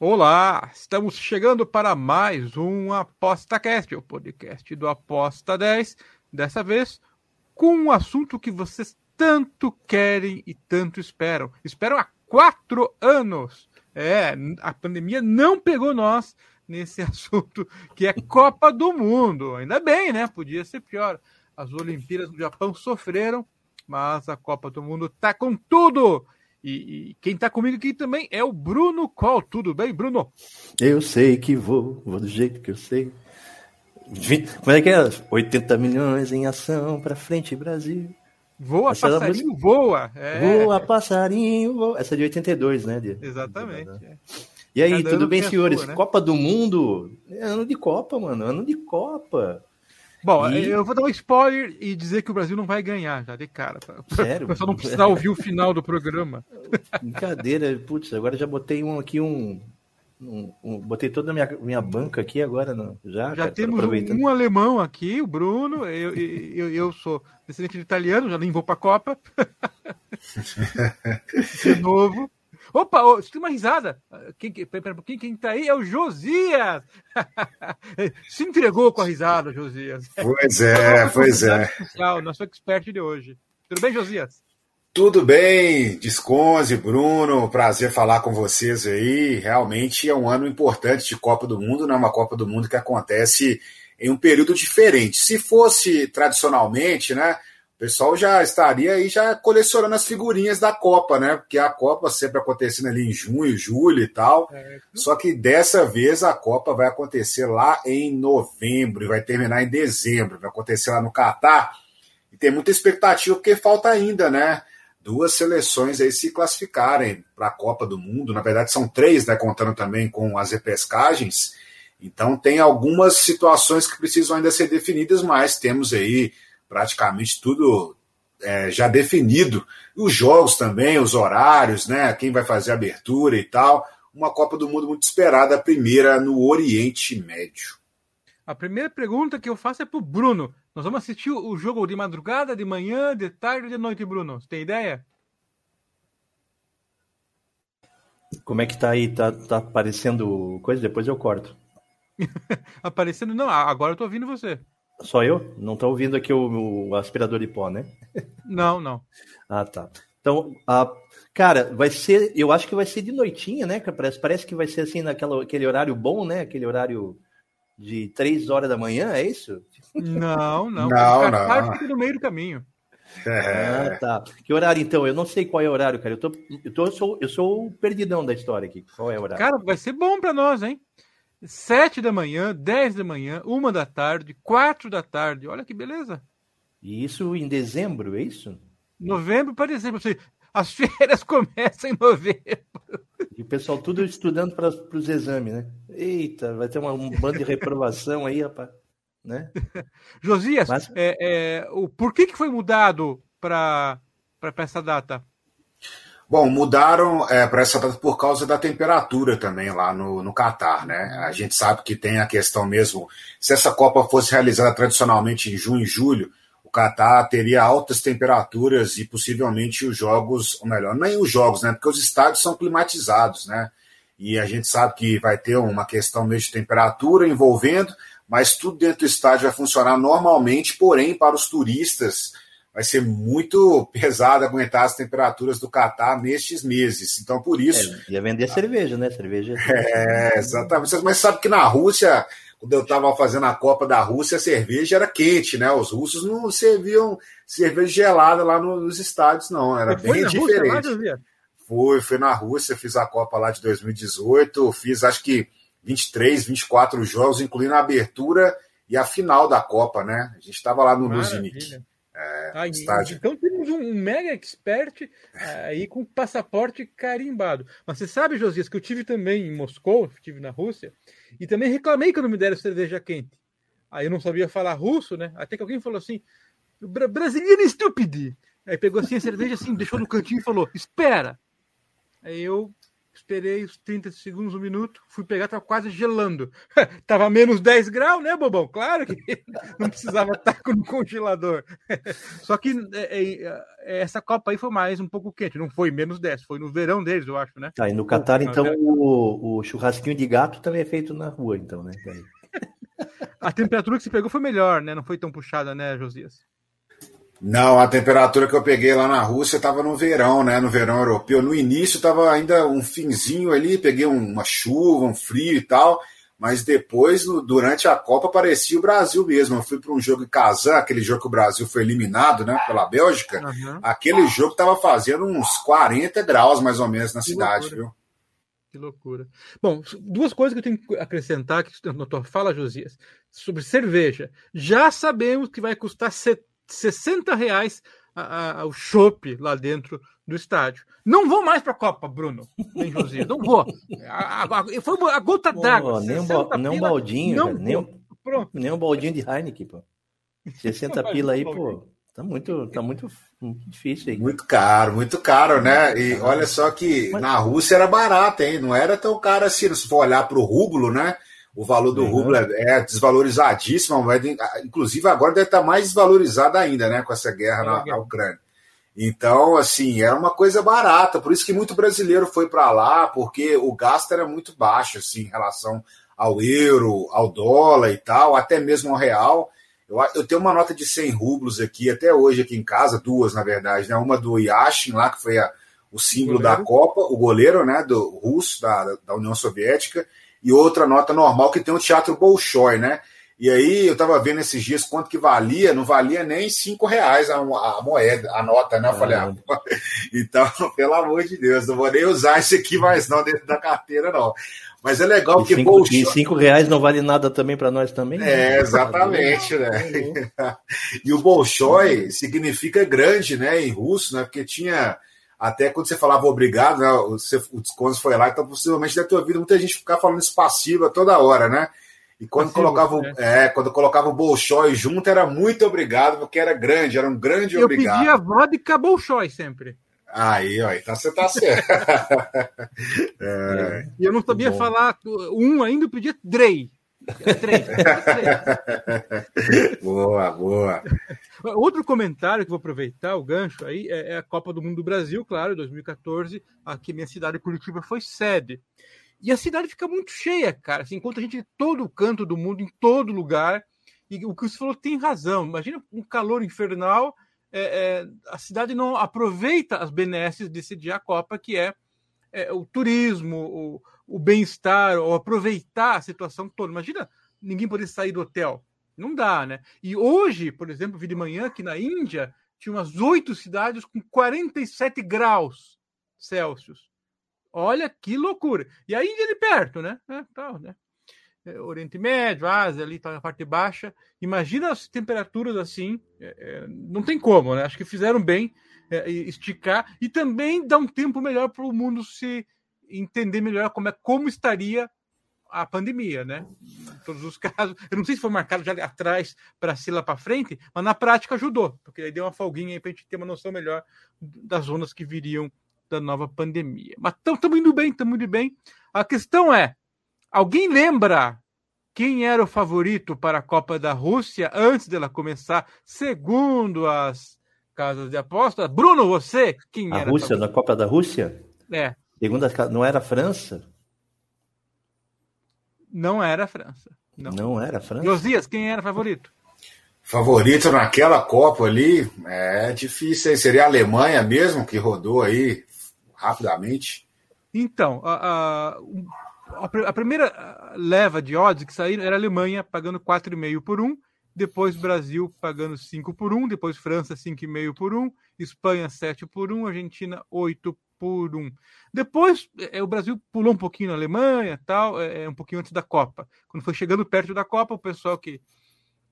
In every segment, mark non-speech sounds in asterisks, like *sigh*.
Olá, estamos chegando para mais um ApostaCast, o podcast do Aposta 10. Dessa vez com um assunto que vocês tanto querem e tanto esperam. Esperam há quatro anos. É, a pandemia não pegou nós nesse *laughs* assunto que é Copa do Mundo. Ainda bem, né? Podia ser pior. As Olimpíadas do Japão sofreram, mas a Copa do Mundo tá com tudo. E, e quem tá comigo aqui também é o Bruno Col. Tudo bem, Bruno? Eu sei que vou, vou do jeito que eu sei. Como é que é? 80 milhões em ação pra frente, Brasil. Voa, Essa passarinho, voa. É. Voa, passarinho, voa. Essa é de 82, né? De... Exatamente. É. E aí, Cada tudo bem, senhores? Sua, né? Copa do Mundo? É ano de Copa, mano. Ano de Copa. Bom, e... eu vou dar um spoiler e dizer que o Brasil não vai ganhar, já de cara. Tá? Sério? Pessoal não precisa ouvir o final do programa. Brincadeira, putz, agora já botei um aqui, um, um, um, botei toda a minha, minha banca aqui agora, não. já. Já cara, temos um, um, alemão aqui, o Bruno. Eu, eu, eu sou descendente de italiano, já nem vou para a Copa. *laughs* de novo. Opa, oh, tem uma risada. Quem, quem, quem tá aí é o Josias. *laughs* Se entregou com a risada, Josias. Pois é, pois é. Especial, nosso expert de hoje. Tudo bem, Josias? Tudo bem, Desconze, Bruno, prazer falar com vocês aí. Realmente é um ano importante de Copa do Mundo, né? Uma Copa do Mundo que acontece em um período diferente. Se fosse tradicionalmente, né? O pessoal já estaria aí já colecionando as figurinhas da Copa, né? Porque a Copa sempre acontecendo ali em junho, julho e tal. É. Só que dessa vez a Copa vai acontecer lá em novembro e vai terminar em dezembro. Vai acontecer lá no Catar. E tem muita expectativa porque falta ainda, né? duas seleções aí se classificarem para a Copa do Mundo. Na verdade, são três, né, contando também com as repescagens. Então, tem algumas situações que precisam ainda ser definidas, mas temos aí praticamente tudo é, já definido. Os jogos também, os horários, né, quem vai fazer a abertura e tal. Uma Copa do Mundo muito esperada, a primeira no Oriente Médio. A primeira pergunta que eu faço é para o Bruno. Nós vamos assistir o jogo de madrugada, de manhã, de tarde, de noite, Bruno. Você tem ideia? Como é que tá aí? Tá, tá aparecendo coisa? Depois eu corto. *laughs* aparecendo? Não, agora eu tô ouvindo você. Só eu? Não tô ouvindo aqui o, o aspirador de pó, né? *laughs* não, não. Ah, tá. Então, a, cara, vai ser. Eu acho que vai ser de noitinha, né? Parece, parece que vai ser assim naquele horário bom, né? Aquele horário de três horas da manhã, é isso? *laughs* Não, não. Não, não. Fica no meio do caminho. É. Ah, tá. Que horário então? Eu não sei qual é o horário, cara. Eu, tô, eu, tô, eu, sou, eu sou o perdidão da história aqui. Qual é o horário? Cara, vai ser bom para nós, hein? Sete da manhã, dez da manhã, uma da tarde, quatro da tarde. Olha que beleza. E isso em dezembro, é isso? Novembro para dezembro. As *laughs* férias começam em novembro. E o pessoal tudo estudando para os exames, né? Eita, vai ter uma, um bando de reprovação aí, rapaz. Né? *laughs* Josias, Mas... é, é, o, por que, que foi mudado para essa data? Bom, mudaram é, para essa data por causa da temperatura também lá no, no Catar, né? A gente sabe que tem a questão mesmo, se essa Copa fosse realizada tradicionalmente em junho e julho, o Catar teria altas temperaturas e possivelmente os jogos, ou melhor, nem os jogos, né? Porque os estádios são climatizados, né? E a gente sabe que vai ter uma questão mesmo de temperatura envolvendo, mas tudo dentro do estádio vai funcionar normalmente, porém, para os turistas vai ser muito pesado aguentar as temperaturas do Catar nestes meses. Então, por isso. É, ia vender cerveja, né? Cerveja. É, exatamente. Mas sabe que na Rússia quando eu estava fazendo a Copa da Rússia, a cerveja era quente, né? Os russos não serviam cerveja gelada lá nos estádios, não. Era bem diferente. Rússia, Fui, fui na Rússia, fiz a Copa lá de 2018, fiz acho que 23, 24 jogos, incluindo a abertura e a final da Copa, né? A gente estava lá no Luznik. É, ah, estádio. Então temos um mega expert aí com passaporte carimbado. Mas você sabe, Josias, que eu tive também em Moscou, tive na Rússia, e também reclamei que não me deram cerveja quente. Aí eu não sabia falar russo, né? Até que alguém falou assim: brasileiro estúpido. Aí pegou assim a cerveja, assim, deixou no cantinho e falou: espera. Aí eu esperei os 30 segundos, um minuto, fui pegar, tava quase gelando. *laughs* tava menos 10 graus, né, bobão? Claro que *laughs* não precisava estar no congelador. *laughs* Só que é, é, é, essa Copa aí foi mais um pouco quente, não foi menos 10, foi no verão deles, eu acho, né? Tá, e no Catar, então, o, o, churrasquinho de gato também é feito na rua, então, né? A temperatura que você pegou foi melhor, né? Não foi tão puxada, né, Josias? Não, a temperatura que eu peguei lá na Rússia estava no verão, né? No verão europeu. No início estava ainda um finzinho ali, peguei uma chuva, um frio e tal. Mas depois, durante a Copa, parecia o Brasil mesmo. Eu fui para um jogo em Kazan, aquele jogo que o Brasil foi eliminado né, pela Bélgica. Uhum. Aquele jogo estava fazendo uns 40 graus, mais ou menos, na que cidade, loucura. viu? Que loucura. Bom, duas coisas que eu tenho que acrescentar que na tua fala, Josias, sobre cerveja. Já sabemos que vai custar 60 reais a, a, o chopp lá dentro do estádio. Não vou mais para a Copa, Bruno. Nem Josias, não vou. A, a, foi a gota d'água. Nem, um, nem um baldinho, não nem, um, nem um baldinho de Heineken, pô. 60 pila aí, pô. Tá muito, tá muito, muito difícil aí. Muito caro, muito caro, né? E olha só que Mas... na Rússia era barato, hein? Não era tão caro assim. Se for olhar para o rublo, né? O valor do uhum. rublo é, é desvalorizadíssimo, a moeda, inclusive agora deve estar mais desvalorizada ainda, né? Com essa guerra na, na Ucrânia. Então, assim, era uma coisa barata, por isso que muito brasileiro foi para lá, porque o gasto era muito baixo, assim, em relação ao euro, ao dólar e tal, até mesmo ao real. Eu, eu tenho uma nota de 100 rublos aqui, até hoje aqui em casa, duas, na verdade, né? Uma do Yashin lá, que foi a, o símbolo da Copa, o goleiro, né, do russo, da, da União Soviética, e outra nota normal que tem o Teatro Bolshoi, né? E aí eu tava vendo esses dias quanto que valia, não valia nem cinco reais a, a moeda, a nota, né? Eu falei, ah, *laughs* então, *laughs* pelo amor de Deus, não vou nem usar isso aqui mais não dentro da carteira, não. Mas é legal e que cinco, Bolshoi... E cinco reais não vale nada também para nós também? Né? É, exatamente, né? *laughs* e o Bolshoi significa grande, né, em russo, né? Porque tinha até quando você falava obrigado, né, o, o Desconto foi lá, então possivelmente deve ter ouvido muita gente ficar falando isso passiva toda hora, né? E quando Passivo, colocava, né? é, quando colocava o Bolshoi junto, era muito obrigado, porque era grande, era um grande Eu obrigado. Eu pedia vodka Bolshoi sempre. Aí, ó, então você tá certo. *laughs* é, e eu não sabia falar um ainda, eu pedia Drey. Três. boa, boa. Outro comentário que vou aproveitar, o gancho aí, é, é a Copa do Mundo do Brasil, claro, 2014. Aqui minha cidade, Curitiba, foi sede. E a cidade fica muito cheia, cara. Assim, enquanto a gente todo o canto do mundo, em todo lugar. E o que você falou tem razão. Imagina um calor infernal. É, é, a cidade não aproveita as benesses desse dia a Copa, que é, é o turismo, o, o bem-estar, ou aproveitar a situação toda. Imagina ninguém poder sair do hotel. Não dá, né? E hoje, por exemplo, vi de manhã aqui na Índia, tinha umas oito cidades com 47 graus Celsius. Olha que loucura. E a Índia de perto, né? É, tal, né? É, Oriente Médio, Ásia, ali tá na parte baixa. Imagina as temperaturas assim. É, é, não tem como, né? Acho que fizeram bem é, esticar e também dar um tempo melhor para o mundo se entender melhor como é como estaria a pandemia, né? Em todos os *laughs* casos. Eu não sei se foi marcado já atrás para se lá para frente, mas na prática ajudou, porque aí deu uma folguinha aí para a gente ter uma noção melhor das zonas que viriam da nova pandemia. Mas estamos indo bem, estamos indo bem. A questão é: alguém lembra quem era o favorito para a Copa da Rússia antes dela começar, segundo as casas de aposta? Bruno, você? Quem a era? A Rússia, na Copa da Rússia? É. Segundo as, não era a França? Não era a França. Não, não era a França. Josias, quem era favorito? Favorito naquela Copa ali é difícil. Seria a Alemanha mesmo que rodou aí rapidamente. Então, a, a, a primeira leva de odds que saíram era a Alemanha pagando 4,5 por 1, depois Brasil pagando 5 por 1, depois França 5,5 por 1, Espanha 7 por 1, Argentina 8 por 1. Depois é, o Brasil pulou um pouquinho na Alemanha, tal, é, é, um pouquinho antes da Copa. Quando foi chegando perto da Copa, o pessoal que,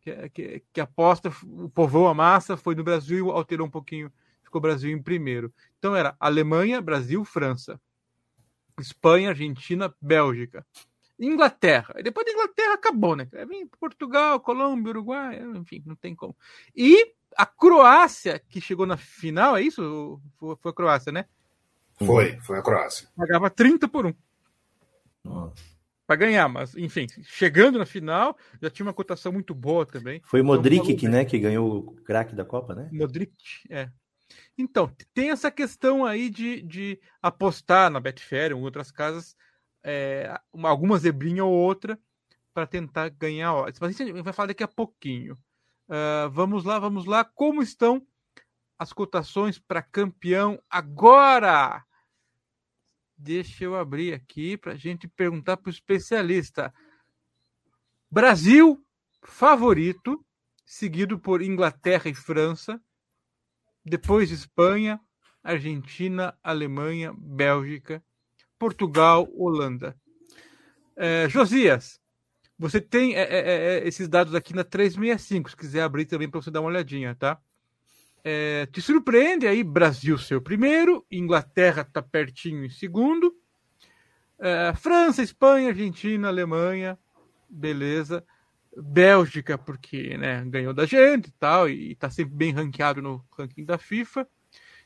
que, que, que aposta, o povoa a massa, foi no Brasil, alterou um pouquinho ficou Brasil em primeiro. Então era Alemanha, Brasil, França. Espanha, Argentina, Bélgica. Inglaterra. E depois da Inglaterra acabou, né? Vem Portugal, Colômbia, Uruguai, enfim, não tem como. E a Croácia, que chegou na final, é isso? Foi a Croácia, né? Foi, foi a Croácia. Pagava 30 por 1. Para ganhar, mas enfim, chegando na final, já tinha uma cotação muito boa também. Foi o então, Modric então, que, né, que ganhou o craque da Copa, né? Modric, é. Então, tem essa questão aí de, de apostar na Betfair ou em outras casas, é, uma, alguma zebrinha ou outra, para tentar ganhar odds. Mas a gente vai falar daqui a pouquinho. Uh, vamos lá, vamos lá. Como estão as cotações para campeão agora? Deixa eu abrir aqui para a gente perguntar para o especialista. Brasil, favorito, seguido por Inglaterra e França. Depois Espanha, Argentina, Alemanha, Bélgica, Portugal, Holanda. É, Josias, você tem é, é, é esses dados aqui na 365, se quiser abrir também para você dar uma olhadinha, tá? É, te surpreende aí Brasil ser o primeiro, Inglaterra está pertinho em segundo, é, França, Espanha, Argentina, Alemanha, beleza. Bélgica, porque né, ganhou da gente e tal, e está sempre bem ranqueado no ranking da FIFA.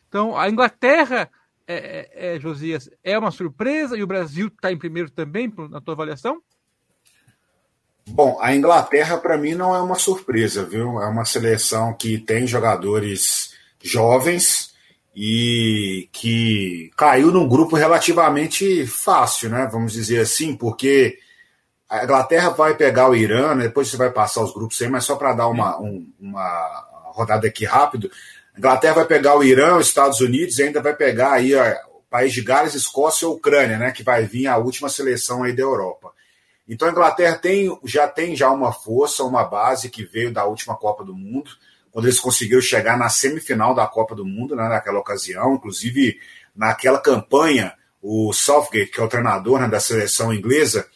Então, a Inglaterra, é, é, é Josias, é uma surpresa e o Brasil está em primeiro também, na tua avaliação? Bom, a Inglaterra para mim não é uma surpresa, viu? É uma seleção que tem jogadores jovens e que caiu num grupo relativamente fácil, né? Vamos dizer assim, porque a Inglaterra vai pegar o Irã, né? depois você vai passar os grupos aí, mas só para dar uma, um, uma rodada aqui rápido. A Inglaterra vai pegar o Irã, os Estados Unidos e ainda vai pegar aí o país de Gales, Escócia e Ucrânia, né? Que vai vir a última seleção aí da Europa. Então a Inglaterra tem, já tem já uma força, uma base que veio da última Copa do Mundo, quando eles conseguiram chegar na semifinal da Copa do Mundo, né, naquela ocasião, inclusive naquela campanha, o Southgate, que é o treinador né, da seleção inglesa,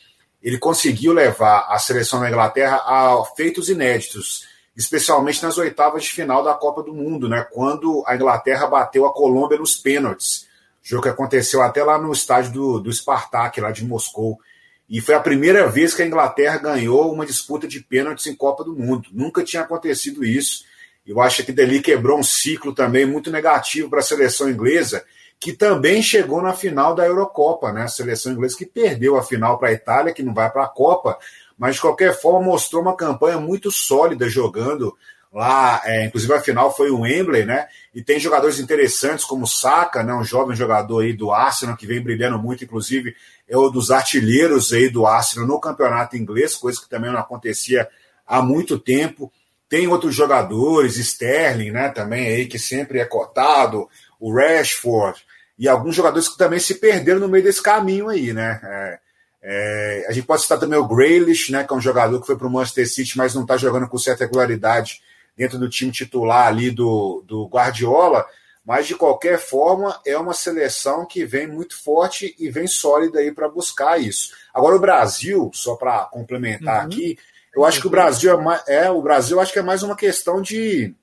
ele conseguiu levar a seleção da Inglaterra a feitos inéditos, especialmente nas oitavas de final da Copa do Mundo, né, quando a Inglaterra bateu a Colômbia nos pênaltis, jogo que aconteceu até lá no estádio do, do Spartak, lá de Moscou. E foi a primeira vez que a Inglaterra ganhou uma disputa de pênaltis em Copa do Mundo. Nunca tinha acontecido isso. Eu acho que dali quebrou um ciclo também muito negativo para a seleção inglesa, que também chegou na final da Eurocopa, né? A seleção inglesa que perdeu a final para a Itália, que não vai para a Copa, mas de qualquer forma mostrou uma campanha muito sólida jogando lá, é, inclusive a final foi o Wembley, né? E tem jogadores interessantes como Saka, né? Um jovem jogador aí do Arsenal que vem brilhando muito, inclusive é um dos artilheiros aí do Arsenal no campeonato inglês, coisa que também não acontecia há muito tempo. Tem outros jogadores, Sterling, né? Também aí que sempre é cotado, o Rashford e alguns jogadores que também se perderam no meio desse caminho aí, né? É, é, a gente pode citar também o Grealish, né, que é um jogador que foi para o Manchester City, mas não está jogando com certa regularidade dentro do time titular ali do, do Guardiola. Mas, de qualquer forma, é uma seleção que vem muito forte e vem sólida aí para buscar isso. Agora, o Brasil, só para complementar uhum. aqui, eu acho que o Brasil é, mais, é, o Brasil acho que é mais uma questão de,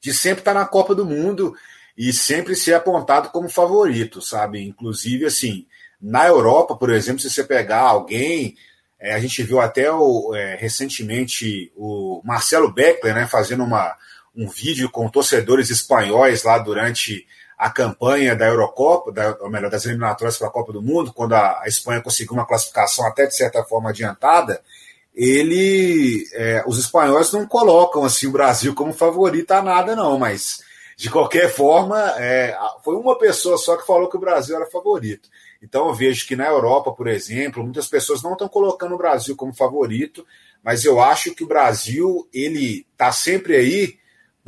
de sempre estar tá na Copa do Mundo e sempre ser apontado como favorito, sabe? Inclusive, assim, na Europa, por exemplo, se você pegar alguém, é, a gente viu até o, é, recentemente o Marcelo Beckler né, fazendo uma, um vídeo com torcedores espanhóis lá durante a campanha da Eurocopa, da, ou melhor, das eliminatórias para a Copa do Mundo, quando a, a, Espanha conseguiu uma classificação até de certa forma adiantada, ele, é, os espanhóis não colocam assim o Brasil como favorito a nada não, mas de qualquer forma, é, foi uma pessoa só que falou que o Brasil era favorito. Então eu vejo que na Europa, por exemplo, muitas pessoas não estão colocando o Brasil como favorito, mas eu acho que o Brasil ele está sempre aí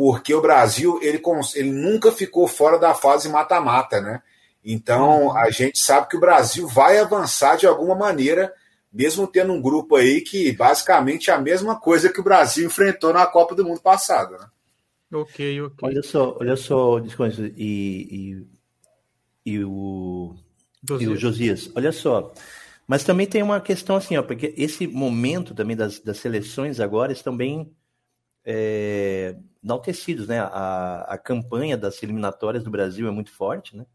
porque o Brasil ele, ele nunca ficou fora da fase mata-mata, né? Então a gente sabe que o Brasil vai avançar de alguma maneira, mesmo tendo um grupo aí que basicamente é a mesma coisa que o Brasil enfrentou na Copa do Mundo passada, né? Ok, ok. Olha só, olha só, e, e, e o Josias. e o Josias, olha só. Mas também tem uma questão assim, ó, porque esse momento também das, das seleções agora estão bem é, enaltecidos, né? A, a campanha das eliminatórias do Brasil é muito forte, né?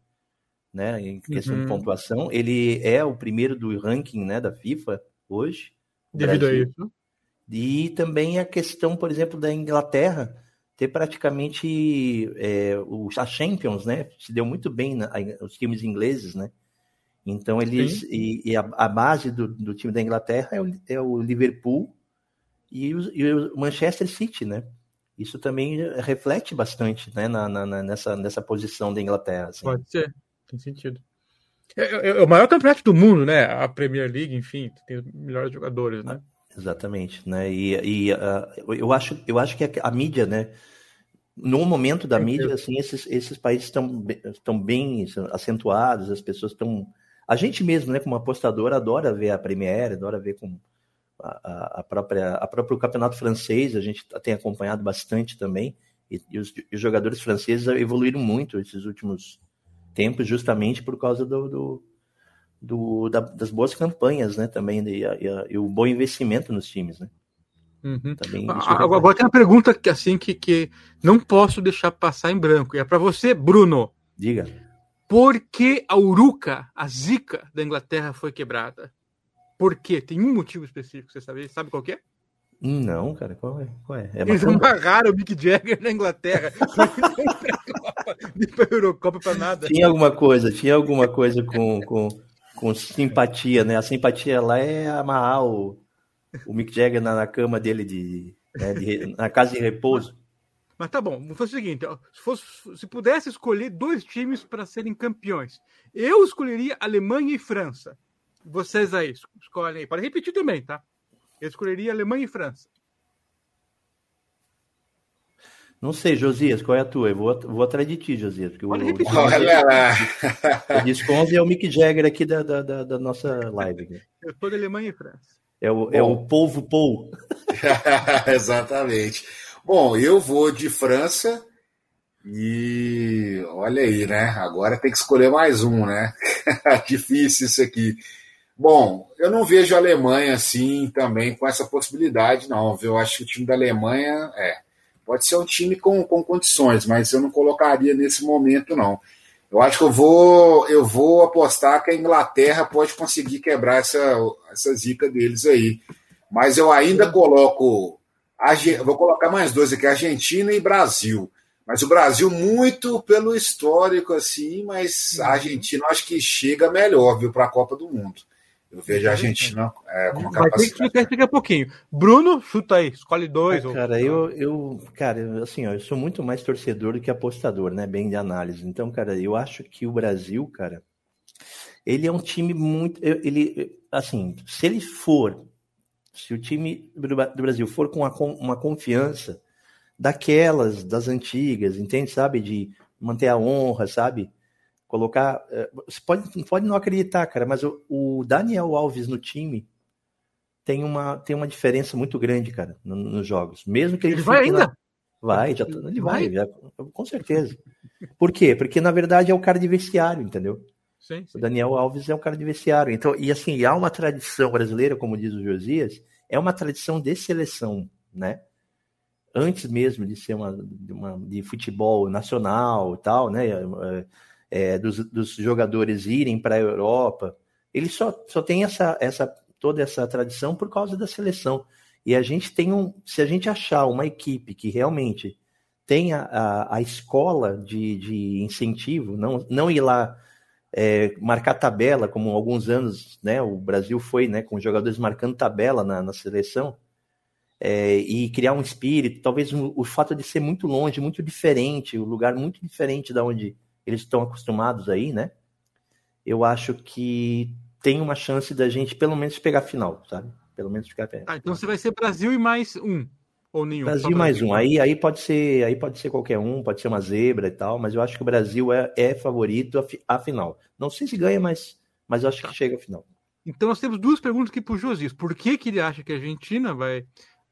né? Em questão uhum. de pontuação, ele é o primeiro do ranking, né, da FIFA hoje. Devido Brasil. a isso. E também a questão, por exemplo, da Inglaterra ter praticamente é, o, a Champions, né? Se deu muito bem na, os times ingleses, né? Então eles e, e, a, a base do, do, time da Inglaterra é o, é o Liverpool e o, e o, Manchester City, né? Isso também reflete bastante, né? Na, na, nessa, nessa posição da Inglaterra. Assim. Pode ser, tem sentido. É, é, é, o maior campeonato do mundo, né? A Premier League, enfim, tem os melhores jogadores, né? Exatamente, né? E, e uh, eu acho, eu acho que a, a, mídia, né? No momento da mídia, assim, esses, esses países estão estão bem acentuados, as pessoas estão a gente mesmo, né, como apostador, adora ver a Premier, adora ver com a, a própria a próprio campeonato francês, a gente tem acompanhado bastante também. E, e, os, e os, jogadores franceses evoluíram muito esses últimos tempos, justamente por causa do, do do, da, das boas campanhas, né? Também e, e, o bom investimento nos times, né? Uhum. Também, agora, agora tem uma pergunta que assim que, que não posso deixar passar em branco. E é para você, Bruno. Diga. Por que a Uruca, a zica da Inglaterra, foi quebrada? Por quê? Tem um motivo específico, você sabe? Sabe qual é? Não, cara, qual é? Qual é? é Eles amarraram o Mick Jagger na Inglaterra. *laughs* Nem para a Eurocopa, para nada. Tinha alguma coisa, tinha alguma coisa com, com, com simpatia, né? A simpatia lá é amarrar o, o Mick Jagger na, na cama dele de, né, de, na casa de repouso. Mas tá bom, vamos fazer o seguinte: ó, se, fosse, se pudesse escolher dois times para serem campeões, eu escolheria Alemanha e França. Vocês aí, escolhem aí. Para repetir também, tá? Eu escolheria Alemanha e França. Não sei, Josias, qual é a tua? Eu vou, vou atrás de ti, Josias. Porque Pode o, repetir. Olha lá. O Disconze é o Mick Jagger aqui da, da, da, da nossa live. Eu estou de Alemanha e França. É o, é o povo Paul. *laughs* Exatamente. Bom, eu vou de França e olha aí, né? Agora tem que escolher mais um, né? *laughs* Difícil isso aqui. Bom, eu não vejo a Alemanha assim também com essa possibilidade, não. Eu acho que o time da Alemanha é pode ser um time com, com condições, mas eu não colocaria nesse momento, não. Eu acho que eu vou, eu vou apostar que a Inglaterra pode conseguir quebrar essa, essa zica deles aí. Mas eu ainda coloco vou colocar mais dois aqui, Argentina e Brasil. Mas o Brasil, muito pelo histórico, assim, mas a Argentina acho que chega melhor, viu, para a Copa do Mundo. Eu vejo a Argentina é, com uma capacidade. Vai ter que um pouquinho. Bruno, chuta aí, escolhe dois. Ah, cara, ou... eu, eu, cara, assim, ó, eu sou muito mais torcedor do que apostador, né? Bem de análise. Então, cara, eu acho que o Brasil, cara, ele é um time muito. Ele, assim, se ele for se o time do Brasil for com uma confiança daquelas, das antigas, entende? Sabe? De manter a honra, sabe? Colocar. Eh, você pode, pode não acreditar, cara, mas o, o Daniel Alves no time tem uma, tem uma diferença muito grande, cara, nos jogos. Mesmo que ele, ele vai ainda? Na... Vai, já, ele vai, vai já, com certeza. Por quê? Porque na verdade é o cara de vestiário, entendeu? Sim, sim. O Daniel Alves é um cara de vestiário. Então, e assim, há uma tradição brasileira, como diz o Josias, é uma tradição de seleção, né? Antes mesmo de ser uma de, uma, de futebol nacional e tal, né? É, dos, dos, jogadores irem para a Europa, ele só, só tem essa, essa toda essa tradição por causa da seleção. E a gente tem um, se a gente achar uma equipe que realmente tenha a, a escola de, de incentivo, não, não ir lá é, marcar tabela, como alguns anos né, o Brasil foi, né, com jogadores marcando tabela na, na seleção, é, e criar um espírito, talvez um, o fato de ser muito longe, muito diferente, o um lugar muito diferente da onde eles estão acostumados aí, né? Eu acho que tem uma chance da gente pelo menos pegar a final, sabe? Pelo menos ficar perto. Ah, então você vai ser Brasil e mais um. Ou nenhum? Brasil mais um. Aí, aí, pode ser, aí pode ser qualquer um, pode ser uma zebra e tal, mas eu acho que o Brasil é, é favorito à final. Não sei se ganha, mas, mas eu acho tá. que chega à final. Então nós temos duas perguntas aqui para o Josias. Por que, que ele acha que a Argentina vai,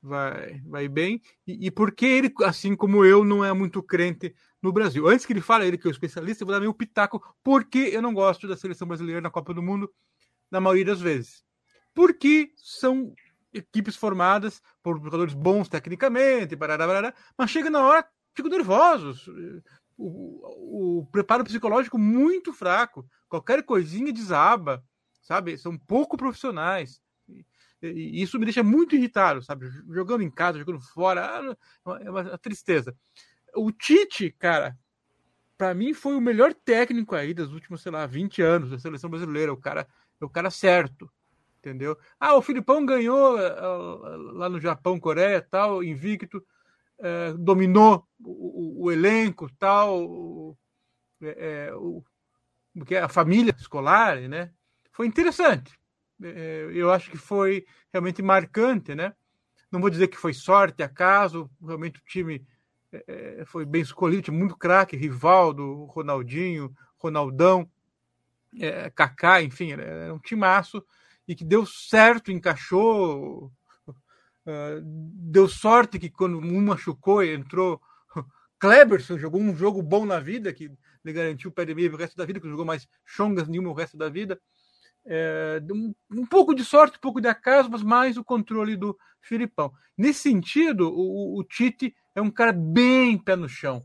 vai, vai bem? E, e por que ele, assim como eu, não é muito crente no Brasil? Antes que ele fale, ele que é o especialista, eu vou dar meu pitaco porque eu não gosto da seleção brasileira na Copa do Mundo na maioria das vezes. Porque são equipes formadas por jogadores bons tecnicamente, barará, barará, mas chega na hora, ficam nervosos. O, o, preparo psicológico muito fraco. Qualquer coisinha desaba, sabe? São pouco profissionais. E, isso me deixa muito irritado, sabe? Jogando em casa, jogando fora, ah, é uma tristeza. O Tite, cara, para mim foi o melhor técnico aí dos últimos, sei lá, 20 anos da seleção brasileira. O cara, o cara certo entendeu? Ah, o Filipão ganhou uh, lá no Japão, Coreia, tal, invicto, uh, dominou o, o, o, elenco, tal, o, é, o, é a família escolar, né? Foi interessante. É, eu acho que foi realmente marcante, né? Não vou dizer que foi sorte, acaso, realmente o time é, foi bem escolhido, tinha muito craque, Rivaldo, Ronaldinho, Ronaldão, é, Kaká, enfim, era um timaço e que deu certo, encaixou. Uh, *laughs* deu sorte que quando um machucou entrou *laughs* Kleberson, jogou um jogo bom na vida, que lhe garantiu o pé de meio o resto da vida, que jogou mais chongas nenhuma o resto da vida. É, um, pouco de sorte, um pouco de acaso, mas mais o controle do Filipão. Nesse sentido, o, o Tite é um cara bem pé no chão.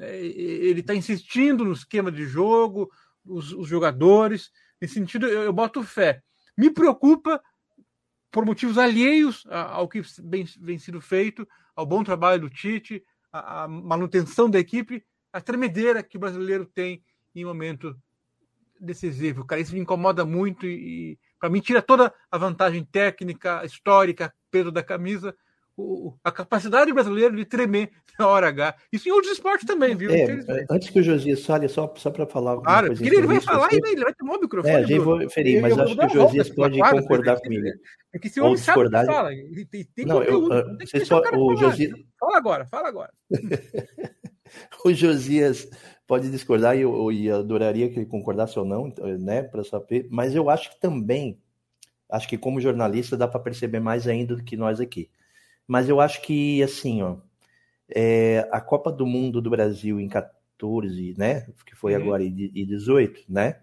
É, ele está insistindo no esquema de jogo, os, os jogadores. Nesse sentido, eu, eu boto fé. Me preocupa por motivos alheios ao que vem, vem sido feito, ao bom trabalho do Tite, a, manutenção da equipe, a tremedeira que o brasileiro tem em momento decisivo. Cara, isso me incomoda muito e, e para mim, tira toda a vantagem técnica, histórica, peso da camisa o, a capacidade brasileira de tremer *laughs* na hora H. Isso em outros esportes também, viu? É, antes que o Josias fale, só, só para falar. Claro, porque ele vai falar e ele vai tomar o microfone. É, vou ferir, mas acho que o Josias pode claro, concordar comigo. Porque se o homem sabe que fala, tem, tem não, conteúdo, eu, tem que só, o, o Josias... Fala agora, fala agora. *laughs* o Josias pode discordar e eu, eu, adoraria que ele concordasse ou não, né, para saber, mas eu acho que também, acho que como jornalista dá para perceber mais ainda do que nós aqui. Mas eu acho que, assim, ó, é, a Copa do Mundo do Brasil em 14, né? Que foi uhum. agora e 18, né?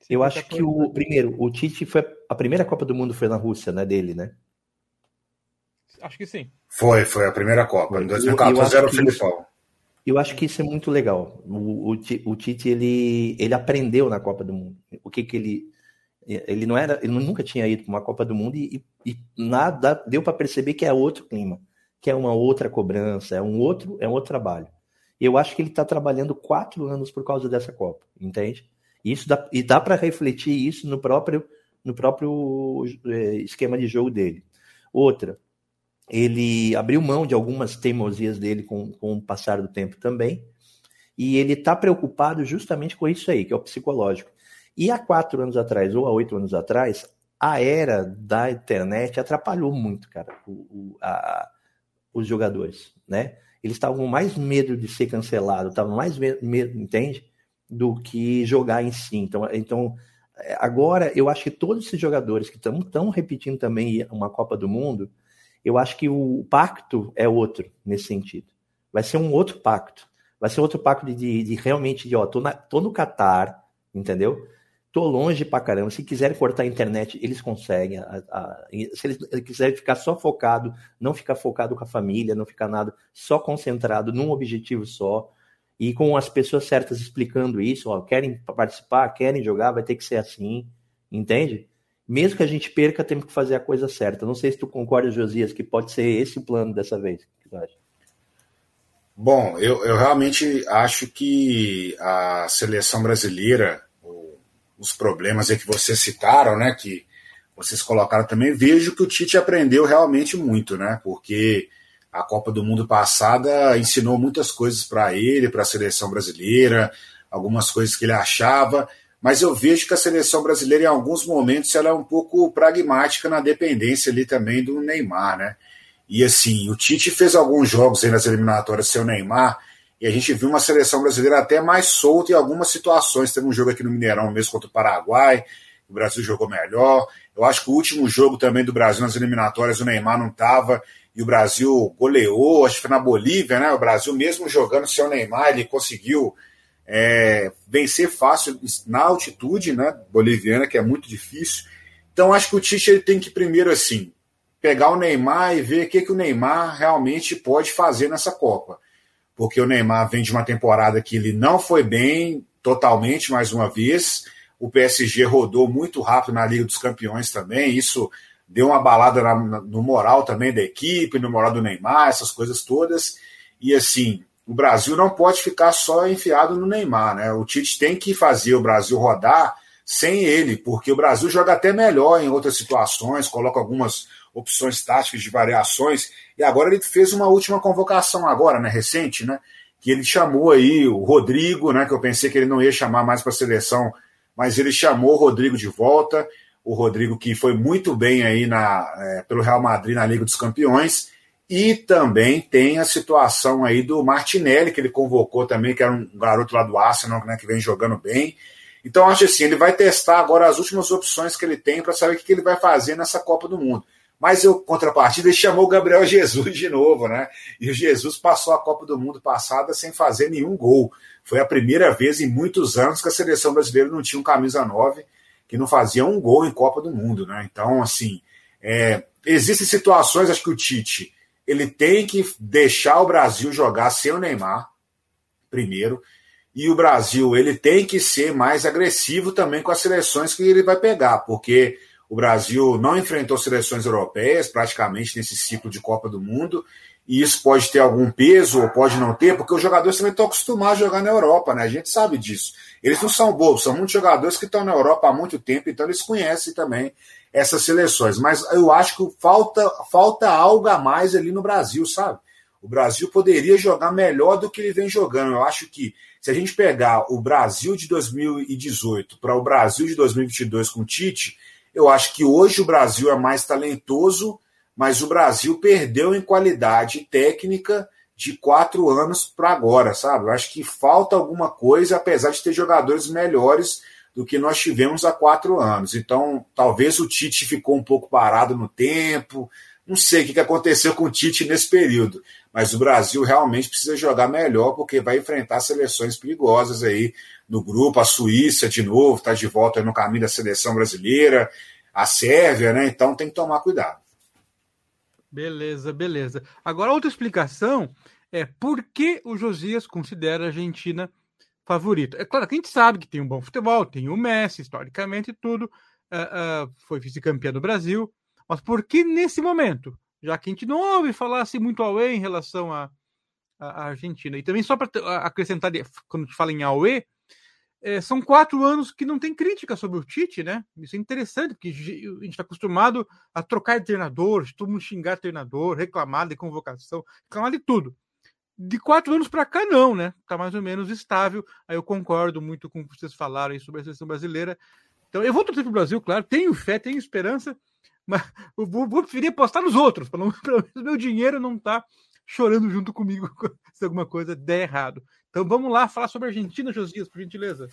Sim, eu acho que o primeiro, o Tite foi a primeira Copa do Mundo foi na Rússia, né, dele, né? Acho que sim. Foi, foi a primeira Copa. Em 2014 era o Filipão. Eu acho que isso é muito legal. O, o, o, Tite ele, ele aprendeu na Copa do Mundo. O que que ele ele não era, ele nunca tinha ido para uma Copa do Mundo e, e nada deu para perceber que é outro clima, que é uma outra cobrança, é um outro, é um outro trabalho. Eu acho que ele está trabalhando quatro anos por causa dessa Copa, entende? Isso dá, e dá para refletir isso no próprio, no próprio é, esquema de jogo dele. Outra, ele abriu mão de algumas teimosias dele com, com o passar do tempo também, e ele está preocupado justamente com isso aí, que é o psicológico. E há quatro anos atrás, ou há oito anos atrás, a era da internet atrapalhou muito, cara, o, o, a, os jogadores, né? Eles estavam mais medo de ser cancelado, estavam mais medo, entende? Do que jogar em si. Então, então agora eu acho que todos esses jogadores que estão repetindo também uma Copa do Mundo, eu acho que o pacto é outro nesse sentido. Vai ser um outro pacto. Vai ser outro pacto de, de, de realmente de, ó, tô, na, tô no Catar, entendeu? Tô longe pra caramba. Se quiserem cortar a internet, eles conseguem. A, a, se eles quiserem ficar só focado, não ficar focado com a família, não ficar nada, só concentrado num objetivo só. E com as pessoas certas explicando isso, ó, querem participar, querem jogar, vai ter que ser assim, entende? Mesmo que a gente perca, temos que fazer a coisa certa. Não sei se tu concorda, Josias, que pode ser esse o plano dessa vez. Bom, eu, eu realmente acho que a seleção brasileira os problemas aí que vocês citaram, né? Que vocês colocaram também, vejo que o Tite aprendeu realmente muito, né? Porque a Copa do Mundo passada ensinou muitas coisas para ele, para a seleção brasileira, algumas coisas que ele achava, mas eu vejo que a seleção brasileira, em alguns momentos, ela é um pouco pragmática na dependência ali também do Neymar, né? E assim, o Tite fez alguns jogos aí nas eliminatórias sem o Neymar, e a gente viu uma seleção brasileira até mais solta em algumas situações. Teve um jogo aqui no Mineirão mesmo contra o Paraguai, o Brasil jogou melhor. Eu acho que o último jogo também do Brasil nas eliminatórias, o Neymar não estava e o Brasil goleou, acho que foi na Bolívia, né? O Brasil, mesmo jogando sem o Neymar, ele conseguiu é, vencer fácil na altitude né, boliviana, que é muito difícil. Então, acho que o Tite ele tem que primeiro, assim, pegar o Neymar e ver o que, que o Neymar realmente pode fazer nessa Copa. Porque o Neymar vem de uma temporada que ele não foi bem totalmente, mais uma vez. O PSG rodou muito rápido na Liga dos Campeões também. Isso deu uma balada na, no moral também da equipe, no moral do Neymar, essas coisas todas. E assim, o Brasil não pode ficar só enfiado no Neymar, né? O Tite tem que fazer o Brasil rodar sem ele, porque o Brasil joga até melhor em outras situações, coloca algumas opções táticas de variações, e agora ele fez uma última convocação agora, né, recente, né, que ele chamou aí o Rodrigo, né, que eu pensei que ele não ia chamar mais para a seleção, mas ele chamou o Rodrigo de volta, o Rodrigo que foi muito bem aí na, é, pelo Real Madrid na Liga dos Campeões, e também tem a situação aí do Martinelli, que ele convocou também, que era um garoto lá do Arsenal, né, que vem jogando bem. Então, acho assim, ele vai testar agora as últimas opções que ele tem para saber o que ele vai fazer nessa Copa do Mundo. Mas eu, contrapartida, ele chamou o Gabriel *laughs* Jesus de novo, né? E o Jesus passou a Copa do Mundo passada sem fazer nenhum gol. Foi a primeira vez em muitos anos que a seleção brasileira não tinha um camisa 9 que não fazia um gol em Copa do Mundo, né? Então, assim, é, existem situações, acho que o Tite ele tem que deixar o Brasil jogar sem o Neymar, primeiro, e o Brasil ele tem que ser mais agressivo também com as seleções que ele vai pegar, porque o Brasil não enfrentou seleções europeias praticamente nesse ciclo de Copa do Mundo, e isso pode ter algum peso ou pode não ter, porque os jogadores também estão acostumados a jogar na Europa, né? A gente sabe disso. Eles não são bobos, são muitos jogadores que estão na Europa há muito tempo, então eles conhecem também essas seleções. Mas eu acho que falta, falta algo a mais ali no Brasil, sabe? O Brasil poderia jogar melhor do que ele vem jogando. Eu acho que se a gente pegar o Brasil de 2018 para o Brasil de 2022 com o Tite, eu acho que hoje o Brasil é mais talentoso, mas o Brasil perdeu em qualidade técnica de quatro anos para agora, sabe? Eu acho que falta alguma coisa, apesar de ter jogadores melhores do que nós tivemos há quatro anos. Então, talvez o Tite ficou um pouco parado no tempo. Não sei o que aconteceu com o Tite nesse período, mas o Brasil realmente precisa jogar melhor porque vai enfrentar seleções perigosas aí no grupo. A Suíça, de novo, está de volta no caminho da seleção brasileira, a Sérvia, né? Então tem que tomar cuidado. Beleza, beleza. Agora, outra explicação é por que o Josias considera a Argentina favorito. É claro que a gente sabe que tem um bom futebol, tem o Messi, historicamente tudo, uh, uh, foi vice-campeão do Brasil, mas por que nesse momento? Já que a gente não ouve falar assim muito Aue em relação à, Argentina. E também só para acrescentar, quando fala em Aue, é, são quatro anos que não tem crítica sobre o Tite, né? Isso é interessante, porque a gente está acostumado a trocar de treinador, todo mundo xingar treinador, reclamar de convocação, reclamar de tudo de quatro anos para cá, não, né? Tá mais ou menos estável. Aí eu concordo muito com o que vocês falaram sobre a seleção brasileira. Então, eu vou torcer para o Brasil, claro, tenho fé, tenho esperança, mas *laughs* eu vou, vou preferir apostar nos outros, pelo menos *laughs* meu dinheiro não tá chorando junto comigo *laughs* se alguma coisa der errado. Então vamos lá falar sobre a Argentina, Josias, por gentileza.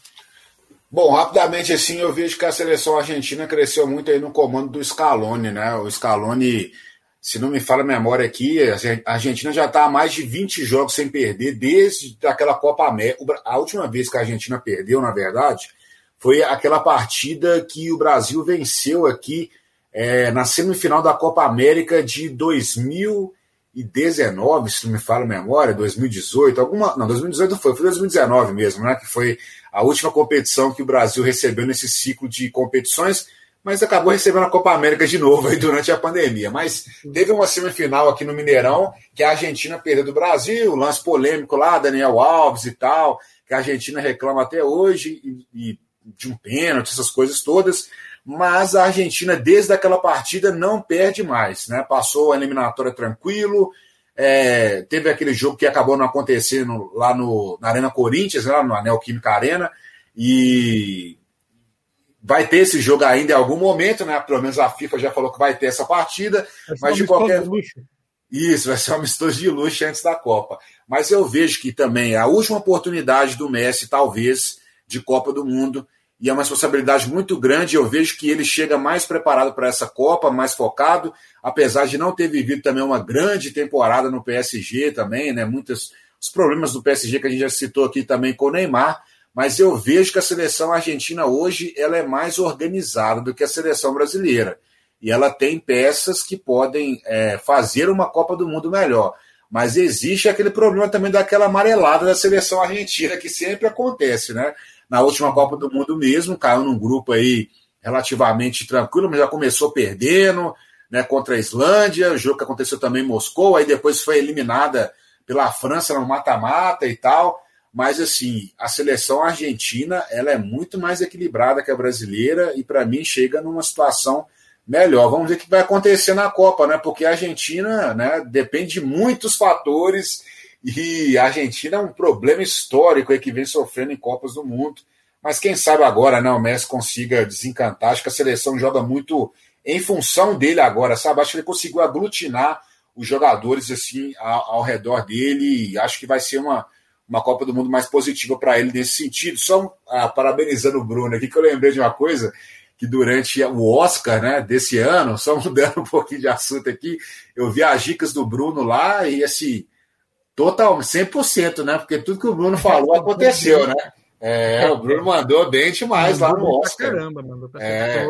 Bom, rapidamente assim, eu vejo que a seleção argentina cresceu muito aí no comando do Scaloni, né? O Scaloni se não me fala a memória aqui, a Argentina já está há mais de 20 jogos sem perder, desde aquela Copa América. A última vez que a Argentina perdeu, na verdade, foi aquela partida que o Brasil venceu aqui é, na semifinal da Copa América de 2019, se não me fala a memória, 2018, alguma. Não, 2018 foi, foi 2019 mesmo, né? Que foi a última competição que o Brasil recebeu nesse ciclo de competições mas acabou recebendo a Copa América de novo aí durante a pandemia. Mas teve uma semifinal aqui no Mineirão, que a Argentina perdeu do Brasil, lance polêmico lá, Daniel Alves e tal, que a Argentina reclama até hoje, e, e de um pênalti, essas coisas todas. Mas a Argentina, desde aquela partida, não perde mais. Né? Passou a eliminatória tranquilo. É, teve aquele jogo que acabou não acontecendo lá no, na Arena Corinthians, lá no Anel Química Arena, e vai ter esse jogo ainda em algum momento, né? Pelo menos a FIFA já falou que vai ter essa partida, mas de qualquer isso vai ser um amistoso de luxo antes da Copa. Mas eu vejo que também é a última oportunidade do Messi, talvez, de Copa do Mundo, e é uma responsabilidade muito grande. Eu vejo que ele chega mais preparado para essa Copa, mais focado, apesar de não ter vivido também uma grande temporada no PSG também, né? Muitos os problemas do PSG que a gente já citou aqui também com o Neymar mas eu vejo que a seleção argentina hoje ela é mais organizada do que a seleção brasileira. e ela tem peças que podem é, fazer uma Copa do Mundo melhor. Mas existe aquele problema também daquela amarelada da seleção argentina, que sempre acontece, né? Na última Copa do Mundo mesmo, caiu num grupo aí relativamente tranquilo, mas já começou perdendo, né, contra a Islândia, o jogo que aconteceu também em Moscou, aí depois foi eliminada pela França no mata-mata e tal. Mas assim, a seleção argentina, ela é muito mais equilibrada que a brasileira e para mim chega numa situação melhor. Vamos ver o que vai acontecer na Copa, né? Porque a Argentina né, depende de muitos fatores e a Argentina é um problema histórico aí que vem sofrendo em Copas do Mundo. Mas quem sabe agora né, o Messi consiga desencantar. Acho que a seleção joga muito em função dele agora, sabe? Acho que ele conseguiu aglutinar os jogadores assim ao, ao redor dele acho que vai ser uma, uma Copa do Mundo mais positiva para ele nesse sentido. Só ah, parabenizando o Bruno aqui, que eu lembrei de uma coisa que durante o Oscar né, desse ano, só *laughs* mudando um pouquinho de assunto aqui, eu vi as dicas do Bruno lá e assim, total, 100%, né? Porque tudo que o Bruno falou aconteceu, né? É, o Bruno mandou bem demais lá no Oscar. Caramba, mandou pra é,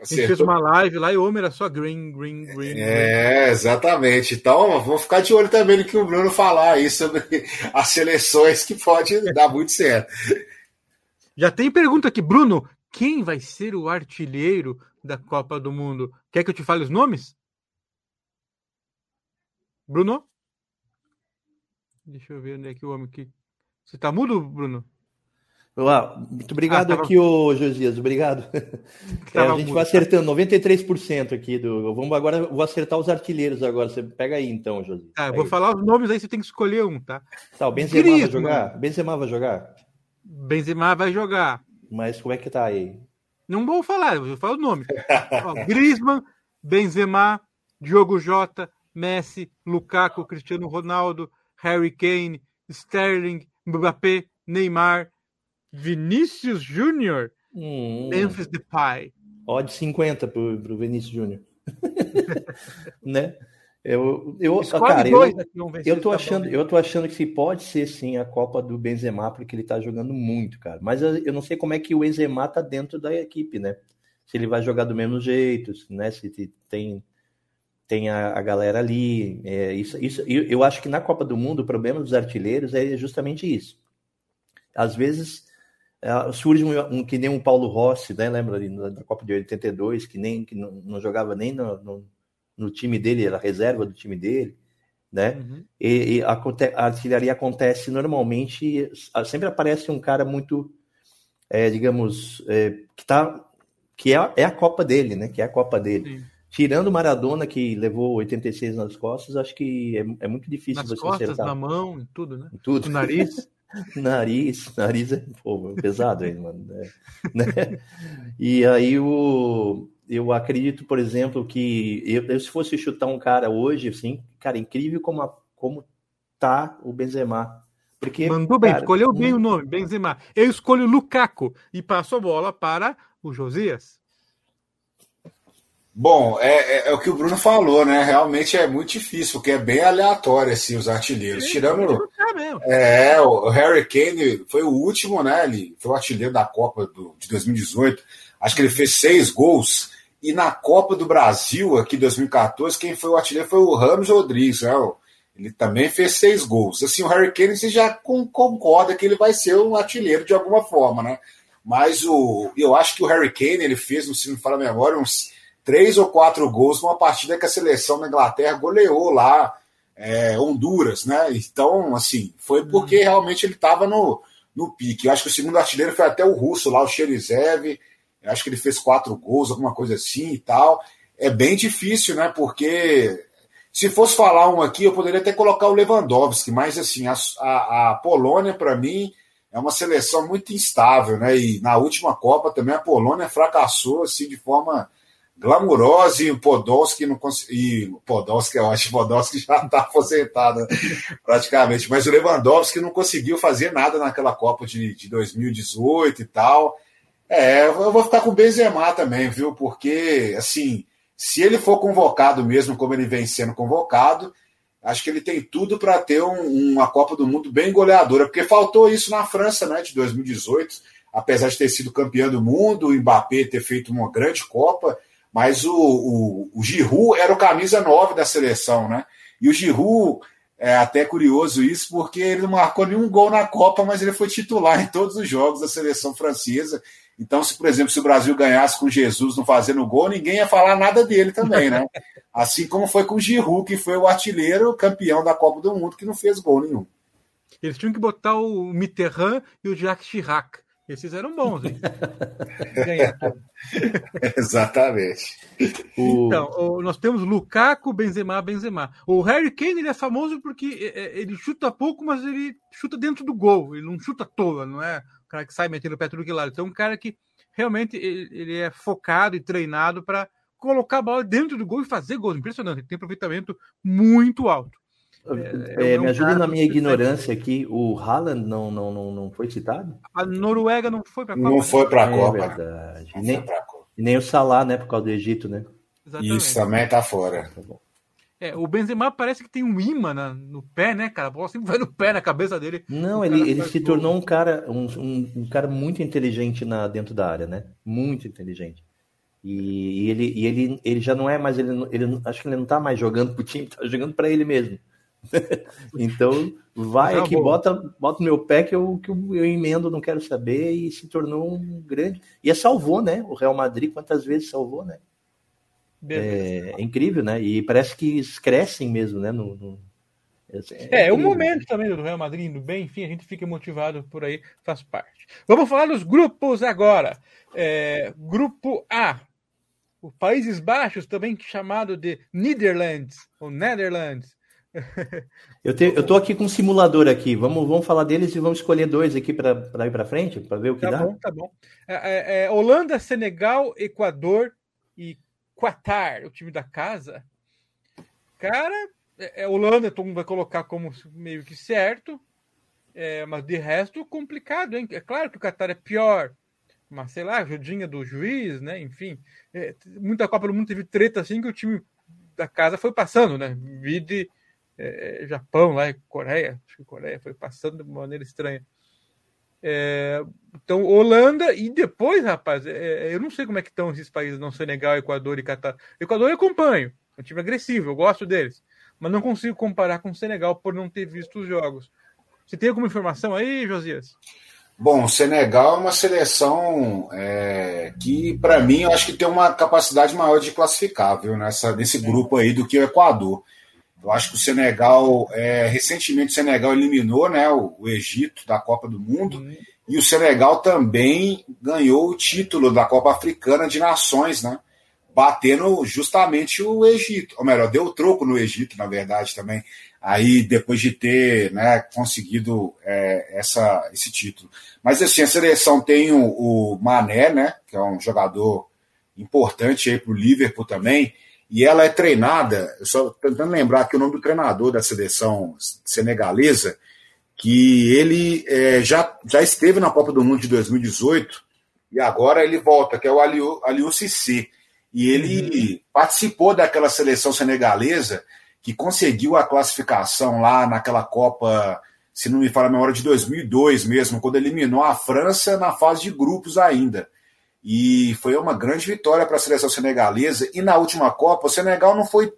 a gente fez uma live lá e o homem era só green, green, green. É, green. exatamente. Então, vamos ficar de olho também no que o Bruno falar aí sobre *laughs* as seleções que pode dar muito certo. Já tem pergunta aqui, Bruno. Quem vai ser o artilheiro da Copa do Mundo? Quer que eu te fale os nomes? Bruno? Deixa eu ver onde é que o homem que. Você tá mudo, Bruno? Muito obrigado ah, tava... aqui, ô Josias, obrigado. *laughs* É, a gente vai acertando 93% aqui do. Vamos agora, vou acertar os artilheiros agora. Você pega aí então, Josias. Tá, eu vou falar os nomes aí, você tem que escolher um, tá? Tá, o Benzema Griezmann. vai jogar? Benzema vai jogar? Benzema vai jogar. Mas como é que tá aí? Não vou falar, eu vou falar o nome. *laughs* Ó, Griezmann, Benzema, Diogo Jota, Messi, Lukaku, Cristiano Ronaldo, Harry Kane, Sterling, Mbappé, Neymar, Vinícius Júnior, hum. Memphis Depay. Odd 50 pro, pro Vinícius Júnior. *laughs* né? Eu, eu, cara, eu, eu, tô achando, eu tô achando que pode ser sim a Copa do Benzema, porque ele tá jogando muito, cara. Mas eu, eu não sei como é que o Benzema tá dentro da equipe, né? Se ele vai jogar do mesmo jeito, né? Se tem, tem a, a galera ali. É, isso, isso, eu, eu acho que na Copa do Mundo o problema dos artilheiros é justamente isso. Às vezes é, surge um, um, que nem um Paulo Rossi, né? Lembra ali da Copa de 82, que nem que não, não jogava nem no, no no time dele, era reserva do time dele, né? Uhum. E, e a, a, artilharia acontece normalmente, sempre aparece um cara muito, é, digamos, é, que tá, que é, é, a Copa dele, né? Que é a Copa dele. Sim. Tirando o Maradona, que levou 86 nas costas, acho que é, é muito difícil nas você costas, acertar. na mão, em tudo, né? Em tudo. No nariz. *laughs* nariz, nariz é pô, pesado aí, mano. Né? *laughs* né? E aí o eu acredito, por exemplo, que eu, eu, se fosse chutar um cara hoje, assim, cara, incrível como, a, como tá o Benzema. Porque, Mandou bem, cara, escolheu bem hum... o nome, Benzema. Eu escolho Lukaku e passo a bola para o Josias. Bom, é, é, é, o que o Bruno falou, né? Realmente é muito difícil, porque é bem aleatório assim, os artilheiros. Sim, Tirando. É, o Harry Kane foi o último, né? Ele foi o artilheiro da Copa do, de 2018. Acho que ele fez seis gols. E na Copa do Brasil, aqui 2014, quem foi o artilheiro foi o Ramos Rodrigues. Né? Ele também fez seis gols. Assim, o Harry Kane você já concorda que ele vai ser um artilheiro de alguma forma, né? Mas o, eu acho que o Harry Kane ele fez, não se me fala a memória, uns três ou quatro gols numa partida que a seleção da Inglaterra goleou lá é, Honduras, né? Então, assim, foi porque uhum. realmente ele estava no, no pique. Eu acho que o segundo artilheiro foi até o russo lá, o Cherizev acho que ele fez quatro gols, alguma coisa assim e tal. É bem difícil, né? Porque se fosse falar um aqui, eu poderia até colocar o Lewandowski, mas assim, a, a, a Polônia, para mim, é uma seleção muito instável, né? E na última Copa também a Polônia fracassou assim de forma glamurosa e o Podolski não conseguiu. Podolski, eu acho que Podolski já está aposentado praticamente, mas o Lewandowski não conseguiu fazer nada naquela Copa de, de 2018 e tal. É, eu vou ficar com o Benzema também, viu? Porque, assim, se ele for convocado mesmo como ele vem sendo convocado, acho que ele tem tudo para ter um, uma Copa do Mundo bem goleadora, porque faltou isso na França, né, de 2018, apesar de ter sido campeão do mundo, o Mbappé ter feito uma grande Copa, Mas o, o, o Giroud era o camisa 9 da seleção, né? E o Giroud, é até curioso isso, porque ele não marcou nenhum gol na Copa, mas ele foi titular em todos os jogos da seleção francesa. Então, se, por exemplo, se o Brasil ganhasse com Jesus não fazendo gol, ninguém ia falar nada dele também, né? *laughs* Assim como foi com o Giroud, que foi o artilheiro campeão da Copa do Mundo, que não fez gol nenhum. Eles tinham que botar o Mitterrand e o Jacques Chirac. Esses eram bons, hein? *laughs* *laughs* Exatamente. Então, nós temos Lukaku, Benzema, Benzema. O Harry Kane ele é famoso porque é, é, ele chuta pouco, mas ele chuta dentro do gol. Ele não chuta toda, não é o cara que sai metendo o pé tudo que lado. Então, um cara que realmente ele é focado e treinado para colocar a bola dentro do gol e fazer gols. Impressionante. Ele tem aproveitamento muito alto. É, é, me ajude na minha ignorância aqui, o Haaland não, não, não, não foi citado? A Noruega não foi para a Copa. Não foi para a Copa. É verdade. E nem, nem o Salah, né, por causa do Egito, né? Exatamente. Isso também tá fora. Tá é, o Benzema parece que tem um imã na, no pé, né, cara? A bola sempre vai no pé, na cabeça dele. Não, ele, ele se tornou um cara, um, um, um, cara muito inteligente na, dentro da área, né? Muito inteligente. E, e, ele, e ele, ele já não é mais, ele, ele, acho que ele não tá mais jogando pro time, *laughs* tá jogando para ele mesmo. *laughs* então, vai aqui, bota, bota meu pé que eu, que eu, emendo, não quero saber, e se tornou um grande. E é salvou, né? O Real Madrid, quantas vezes salvou, né? É, é, incrível, né? E parece que crescem mesmo, né? No, no... É, é, é o momento também do Real Madrid indo bem, enfim, a gente fica motivado por aí, faz parte. Vamos falar dos grupos agora. É, grupo A, os Países Baixos, também chamado de Netherlands, ou Netherlands, *laughs* eu, te, eu tô aqui com um simulador aqui. Vamos, vamos falar deles e vamos escolher dois aqui para ir para frente, para ver o que tá dá. Bom, tá bom. É, é, é, Holanda, Senegal, Equador e Qatar, o time da casa. Cara, é, é Holanda, todo mundo vai colocar como meio que certo. É, mas de resto, complicado, hein? É claro que o Qatar é pior. Mas sei lá, ajudinha do juiz, né? Enfim, é, muita Copa do Mundo teve treta assim que o time da casa foi passando, né? Vide é, Japão, lá Coreia, acho que Coreia foi passando de uma maneira estranha. É, então, Holanda e depois, rapaz, é, eu não sei como é que estão esses países, não Senegal, Equador e Catar. Equador eu acompanho, é um time agressivo, eu gosto deles, mas não consigo comparar com o Senegal por não ter visto os jogos. Você tem alguma informação aí, Josias? Bom, Senegal é uma seleção é, que, para mim, eu acho que tem uma capacidade maior de classificar, viu, nessa, nesse grupo aí do que o Equador. Eu acho que o Senegal, é, recentemente o Senegal eliminou né, o, o, Egito da Copa do Mundo uhum. e o Senegal também ganhou o título da Copa Africana de Nações, né? Batendo justamente o Egito, ou melhor, deu troco no Egito, na verdade, também. Aí, depois de ter né, conseguido é, essa, esse título. Mas assim, a seleção tem o, o Mané, né? Que é um jogador importante aí para o Liverpool também e ela é treinada, eu só tentando lembrar aqui o nome do treinador da seleção senegalesa, que ele é, já, já esteve na Copa do Mundo de 2018 e agora ele volta, que é o Aliou, Aliou Cissé. E ele uhum. participou daquela seleção senegalesa que conseguiu a classificação lá naquela Copa, se não me fala a memória, de 2002 mesmo, quando eliminou a França na fase de grupos ainda. E foi uma grande vitória para a seleção senegalesa. E na última Copa, o Senegal não foi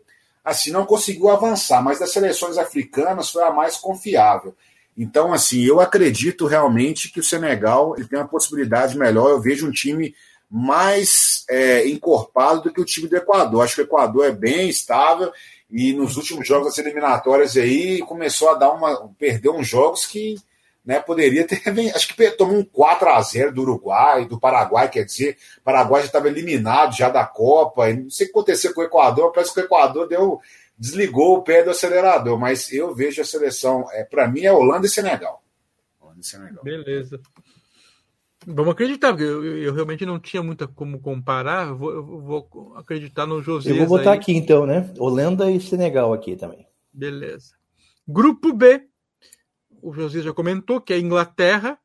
assim, não conseguiu avançar, mas das seleções africanas foi a mais confiável. Então, assim, eu acredito realmente que o Senegal ele tem uma possibilidade melhor. Eu vejo um time mais é, encorpado do que o time do Equador. Acho que o Equador é bem estável e nos últimos jogos das eliminatórias aí começou a dar uma. perder uns jogos que né, poderia ter. *laughs* Acho que tomou um 4 a 0 do Uruguai, do Paraguai, quer dizer, o Paraguai já estava eliminado já da Copa. Não sei o que aconteceu com o Equador, parece que o Equador deu, desligou o pé do acelerador, mas eu vejo a seleção, é, para mim é Holanda e Senegal. Holanda e Senegal. Beleza. Vamos acreditar, porque eu, eu, realmente não tinha muita como comparar. Eu vou, eu vou acreditar no José. Eu vou botar aí. aqui então, né? Holanda e Senegal aqui também. Beleza. Grupo B, o José já comentou, que é Inglaterra,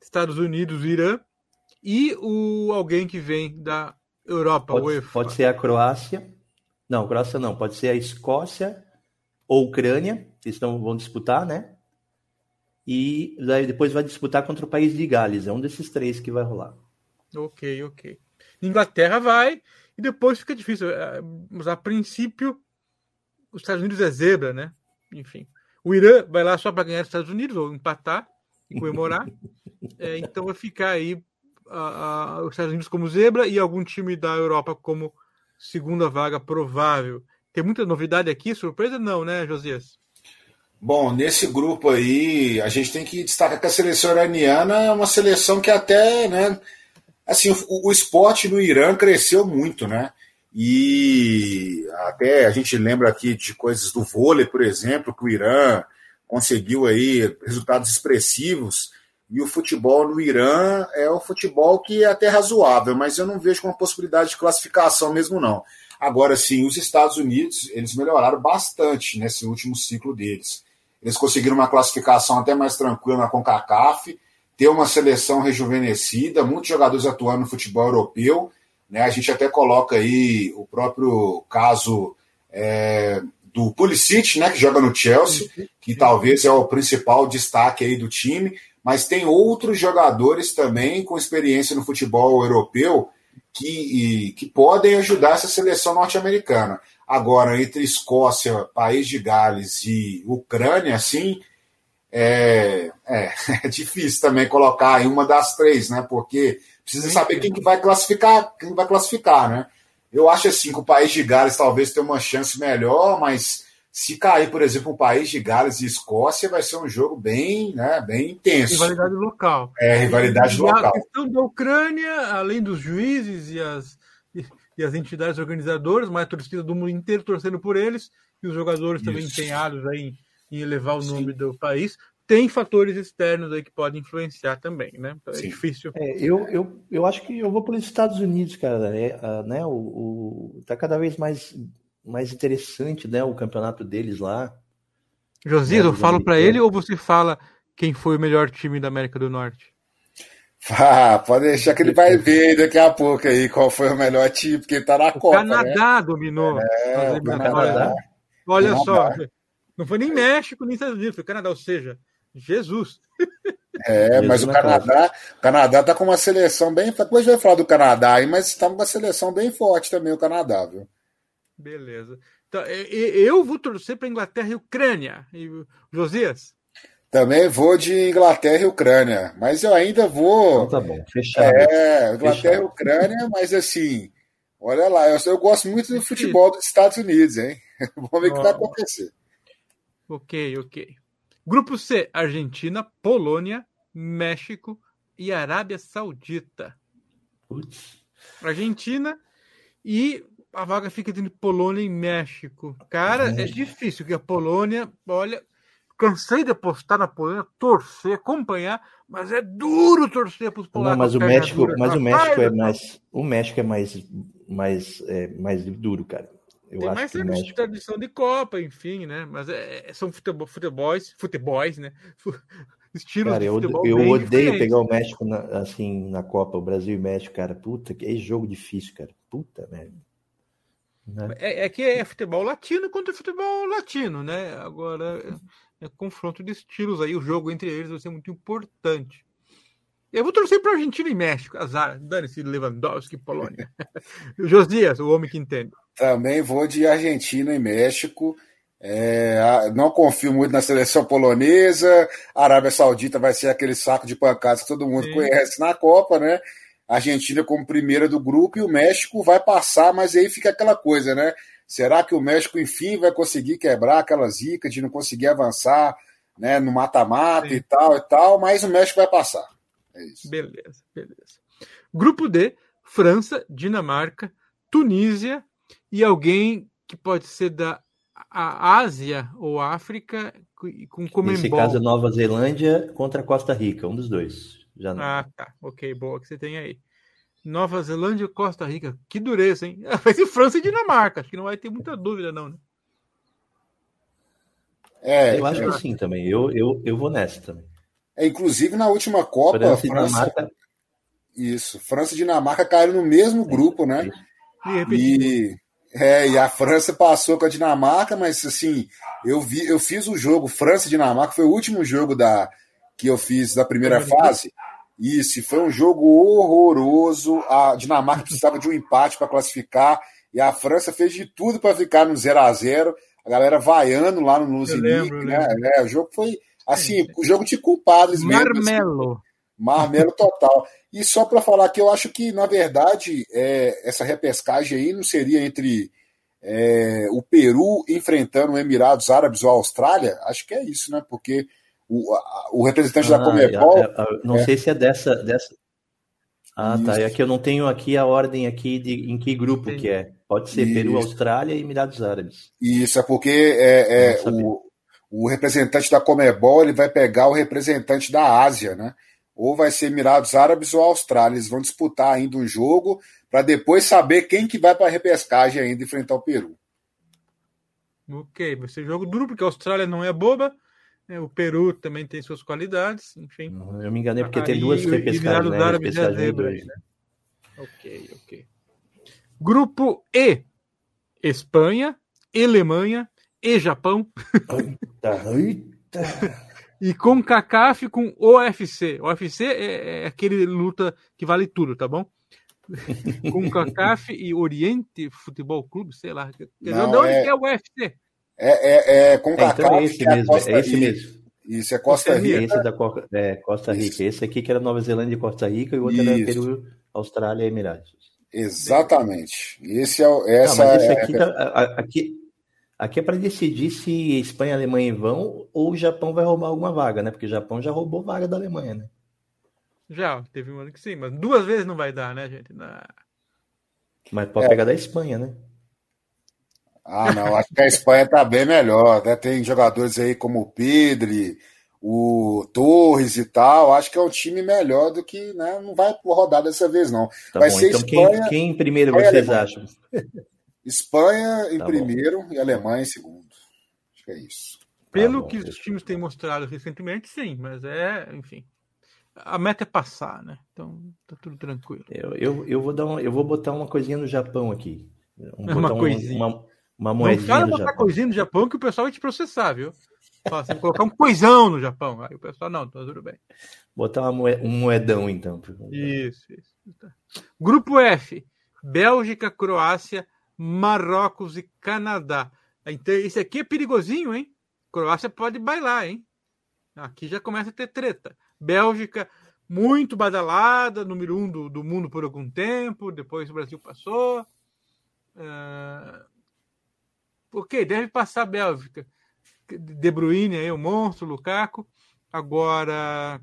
Estados Unidos, Irã e o alguém que vem da Europa, pode, UEFA. Pode ser a Croácia. Não, Croácia não, pode ser a Escócia ou Ucrânia, que estão, vão disputar, né? E depois vai disputar contra o país de Gales. É um desses três que vai rolar. Ok, ok. Inglaterra vai E depois fica difícil. É, mas a princípio, os Estados Unidos é zebra, né? Enfim. O Irã vai lá só para ganhar os Estados Unidos, ou empatar e comemorar. é, então vai ficar aí a, a, os Estados Unidos como zebra e algum time da Europa como segunda vaga provável. Tem muita novidade aqui, surpresa não, né, Josias? Bom, nesse grupo aí, a gente tem que destacar que a seleção iraniana é uma seleção que até, né, assim, o, o esporte no Irã cresceu muito, né? E até a gente lembra aqui de coisas do vôlei, por exemplo, que o Irã conseguiu aí resultados expressivos. E o futebol no Irã é um futebol que é até razoável, mas eu não vejo uma possibilidade de classificação mesmo, não. Agora, sim, os Estados Unidos, eles melhoraram bastante nesse último ciclo deles. Eles conseguiram uma classificação até mais tranquila na CONCACAF, ter uma seleção rejuvenescida, muitos jogadores atuando no futebol europeu. Né? A gente até coloca aí o próprio caso é, do Pulisic, né, que joga no Chelsea, que talvez é o principal destaque aí do time, mas tem outros jogadores também com experiência no futebol europeu que, que podem ajudar essa seleção norte-americana. Agora, entre Escócia, País de Gales e Ucrânia, assim, é, é, *laughs* é, difícil também colocar em uma das três, né? Porque precisa saber quem que vai classificar, quem vai classificar, né? Eu acho assim que o País de Gales talvez tenha uma chance melhor, mas se cair, por exemplo, o País de Gales e Escócia, vai ser um jogo bem, né, bem intenso. Rivalidade local. É, rivalidade e local. A questão da Ucrânia, além dos juízes e as e as entidades organizadoras, mas a torcida do mundo inteiro torcendo por eles, e os jogadores também empenhados aí em, em elevar o nome Sim. do país. Tem fatores externos aí que podem influenciar também, né? Então, é difícil. É, eu, eu, eu acho que eu vou pelos Estados Unidos, cara. É, né? O, o, tá cada vez mais, mais interessante, né? O campeonato deles lá. Josias, né, eu falo para ele ou você fala quem foi o melhor time da América do Norte? Ah, pode deixar que ele vai ver daqui a pouco aí qual foi o melhor time, porque ele tá na o Copa. Canadá né? dominou. É, o Canadá. Olha só, não foi nem México nem Estados Unidos, foi Canadá, ou seja, Jesus. É, Jesus mas o Canadá, o Canadá tá com uma seleção bem. Depois vai falar do Canadá aí, mas tá com uma seleção bem forte também, o Canadá, viu? Beleza. Então, eu vou torcer para Inglaterra e Ucrânia. E, Josias? Também vou de Inglaterra e Ucrânia, mas eu ainda vou. Então tá bom, fechado. É, Inglaterra fechado. e Ucrânia, mas assim, olha lá, eu, eu, gosto muito do futebol dos Estados Unidos, hein? *laughs* Vamos ver o que vai acontecer. Ok, ok. Grupo C: Argentina, Polônia, México e Arábia Saudita. Putz. Argentina e a vaga fica entre Polônia e México. Cara, é, é difícil, porque a Polônia, olha, cansei de apostar na Polônia, torcer, acompanhar, mas é duro torcer para os polacos. Não, mas o México, mas o México é mais, o México é mais, mais, é, mais duro, cara. Eu Tem mais que México... tradição de Copa, enfim, né? Mas é, é são futebol, futebols, futebols, né? *laughs* Estilos cara, eu, eu odeio pegar o México na, assim na Copa, o Brasil e México, cara. Puta, que jogo difícil, cara. Puta merda. Né? É, é, que é futebol latino contra futebol latino, né? Agora é, confronto de estilos aí, o jogo entre eles vai ser muito importante. Eu vou torcer para Argentina e México, azar, dane-se Lewandowski, Polônia. *laughs* Josias, o homem que entende. Também vou de Argentina e México. É, não confio muito na seleção polonesa. A Arábia Saudita vai ser aquele saco de pancadas que todo mundo Sim. conhece na Copa, né? A Argentina como primeira do grupo e o México vai passar, mas aí fica aquela coisa, né? Será que o México, enfim, vai conseguir quebrar aquela zica de não conseguir avançar né, no mata-mata e tal e tal, mas o México vai passar. É isso. Beleza, beleza. Grupo D, França, Dinamarca, Tunísia e alguém que pode ser da Ásia ou África com Comembol. Nesse caso, Nova Zelândia contra Costa Rica, um dos dois. Já não. Ah, tá. Ok, boa que você tem aí. Nova Zelândia e Costa Rica. Que dureza, hein? *laughs* Vai ser França e Dinamarca. Acho que não vai ter muita dúvida, não, né? É, eu acho que sim também. Eu, eu, eu vou nessa também. É, inclusive na última Copa, França, França isso, França e Dinamarca caíram no mesmo grupo, né? E, é, e a França passou com a Dinamarca, mas assim, eu vi, eu fiz o jogo França e Dinamarca, foi o último jogo da que eu fiz da primeira fase. Isso, foi um jogo horroroso. A Dinamarca precisava de um empate para classificar e a França fez de tudo para ficar no 0 a 0 A galera vaiando lá no Luzinic, né? É, o jogo foi assim, é, o jogo de culpados mesmo. Marmelo. Assim, marmelo total. E só para falar que eu acho que, na verdade, é, essa repescagem aí não seria entre é, o Peru enfrentando o Emirados Árabes ou a Austrália? Acho que é isso, né? Porque o, a, o representante ah, da Comebol. É, é, não sei se é dessa. dessa... Ah, isso. tá. É que eu não tenho aqui a ordem aqui de em que grupo que é. Pode ser isso. Peru, Austrália e Emirados Árabes. Isso, é porque é, é o, o representante da Comebol ele vai pegar o representante da Ásia, né? Ou vai ser Emirados Árabes ou Austrália. Eles vão disputar ainda um jogo para depois saber quem que vai para a repescagem ainda enfrentar o Peru. Ok, vai ser jogo duro, porque a Austrália não é boba, né? o Peru também tem suas qualidades, enfim. Eu me enganei porque tem duas repescagens, né? Árabes é zebra, né? Ok, ok. Grupo E: Espanha, Alemanha e Japão. Eita, eita. e com CACAF com OFC. OFC é, é aquele luta que vale tudo, tá bom? com CACAF e Oriente Futebol Clube, sei lá. Não, de onde é... é o UFC? É, é, é com CACAF. É, então é esse mesmo, é esse mesmo. Isso, é Costa Rica. Esse da é, Costa Rica. Isso. Esse aqui que era Nova Zelândia e Costa Rica, e o outro Isso. era Peru, Austrália e Emirados. Exatamente. Esse é, essa Não, mas esse aqui, é... tá, aqui, aqui é para decidir se Espanha e Alemanha vão ou o Japão vai roubar alguma vaga, né? Porque o Japão já roubou vaga da Alemanha, né? Já, teve um ano que sim, mas duas vezes não vai dar, né, gente? Na... Mas pode é. pegar da Espanha, né? Ah, não, acho que a Espanha tá bem melhor. Né? Tem jogadores aí como o Pedri, o Torres e tal. Acho que é um time melhor do que, né? Não vai rodar dessa vez, não. Tá vai bom, ser então Espanha, quem, quem primeiro vocês acham? Espanha em tá primeiro bom. e Alemanha em segundo. Acho que é isso. Pelo tá bom, que os times têm mostrado recentemente, sim, mas é, enfim a meta é passar, né? Então tá tudo tranquilo. Eu, eu, eu vou dar uma, eu vou botar uma coisinha no Japão aqui. Um, uma coisinha. Uma, uma moedinha Não botar Japão. coisinha no Japão que o pessoal vai te processar, viu? Fala assim, colocar um coisão no Japão. Aí o pessoal, não, tá tudo bem. Botar uma moed, um moedão, então. Isso, isso. Tá. Grupo F: Bélgica, Croácia, Marrocos e Canadá. Então, esse aqui é perigosinho, hein? Croácia pode bailar, hein? Aqui já começa a ter treta. Bélgica muito badalada, número um do, do mundo por algum tempo, depois o Brasil passou. Uh, ok, deve passar a Bélgica. De Bruyne aí, o monstro, Lukaku. Agora,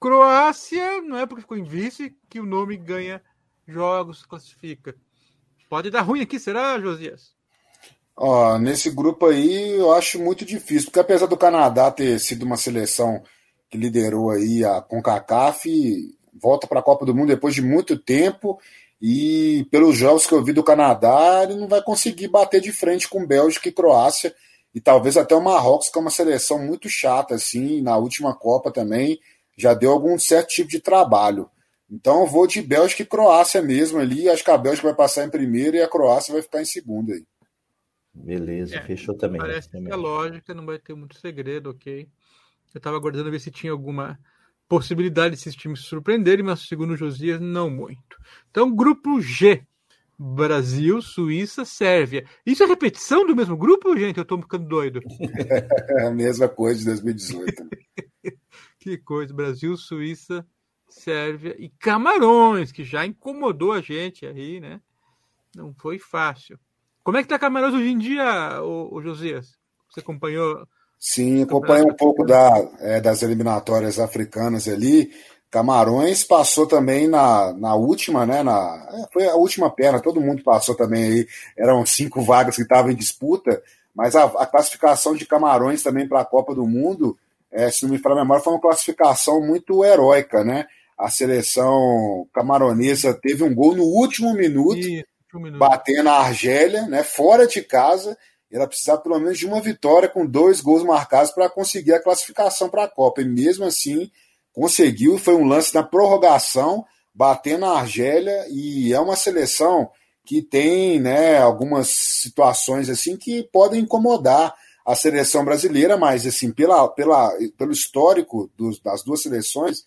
Croácia, não é porque ficou em vice que o nome ganha jogos, classifica. Pode dar ruim aqui, será, Josias? Ó, nesse grupo aí eu acho muito difícil, porque apesar do Canadá ter sido uma seleção que liderou aí a CONCACAF, volta para a Copa do Mundo depois de muito tempo e pelos jogos que eu vi do Canadá, ele não vai conseguir bater de frente com Bélgica e Croácia e talvez até o Marrocos, que é uma seleção muito chata assim, na última Copa também já deu algum certo tipo de trabalho. Então eu vou de Bélgica e Croácia mesmo ali, acho que a Bélgica vai passar em primeiro e a Croácia vai ficar em segundo aí. Beleza, é, fechou também. Parece que é lógica, não vai ter muito segredo, ok? Eu estava aguardando ver se tinha alguma possibilidade de esses times se surpreenderem, mas segundo o Josias, não muito. Então, grupo G. Brasil, Suíça, Sérvia. Isso é repetição do mesmo grupo, gente? Eu estou ficando doido. *laughs* É a mesma coisa de 2018. *laughs* que coisa. Brasil, Suíça, Sérvia e Camarões, que já incomodou a gente aí, né? Não foi fácil. Como é que tá Camarões hoje em dia, o Josias? Você acompanhou Sim, acompanha um pouco da, é, das eliminatórias africanas ali. Camarões passou também na, na última, né? Na, é, foi a última perna, todo mundo passou também aí. Eram cinco vagas que estavam em disputa, mas a, a classificação de Camarões também para a Copa do Mundo, é, se não me falar a memória, foi uma classificação muito heróica, né? A seleção camaronesa teve um gol no último minuto, Isso, minuto. batendo a Argélia, né? Fora de casa ela precisava pelo menos de uma vitória com dois gols marcados para conseguir a classificação para a Copa. E mesmo assim conseguiu, foi um lance na prorrogação, batendo a Argélia, e é uma seleção que tem né, algumas situações assim que podem incomodar a seleção brasileira, mas assim, pela, pela, pelo histórico dos, das duas seleções,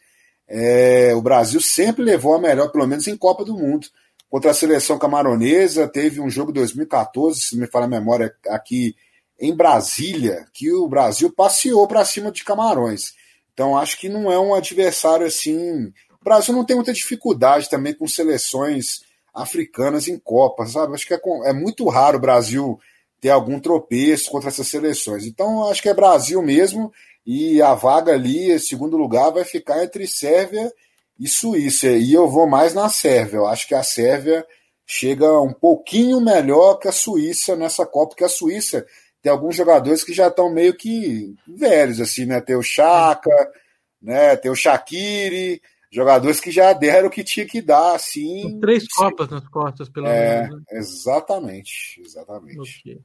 é, o Brasil sempre levou a melhor, pelo menos em Copa do Mundo. Contra a seleção camaronesa, teve um jogo 2014, se me fala a memória, aqui em Brasília, que o Brasil passeou para cima de Camarões. Então acho que não é um adversário assim. O Brasil não tem muita dificuldade também com seleções africanas em Copa, sabe? Acho que é, é muito raro o Brasil ter algum tropeço contra essas seleções. Então acho que é Brasil mesmo e a vaga ali, segundo lugar, vai ficar entre Sérvia e Suíça. E eu vou mais na Sérvia. Eu acho que a Sérvia chega um pouquinho melhor que a Suíça nessa Copa, porque a Suíça tem alguns jogadores que já estão meio que velhos, assim, né? Tem o Chaka, né? Tem o Shaqiri, jogadores que já deram o que tinha que dar, assim. Três Copas nas costas, pelo é, menos. Né? Exatamente, exatamente. Okay.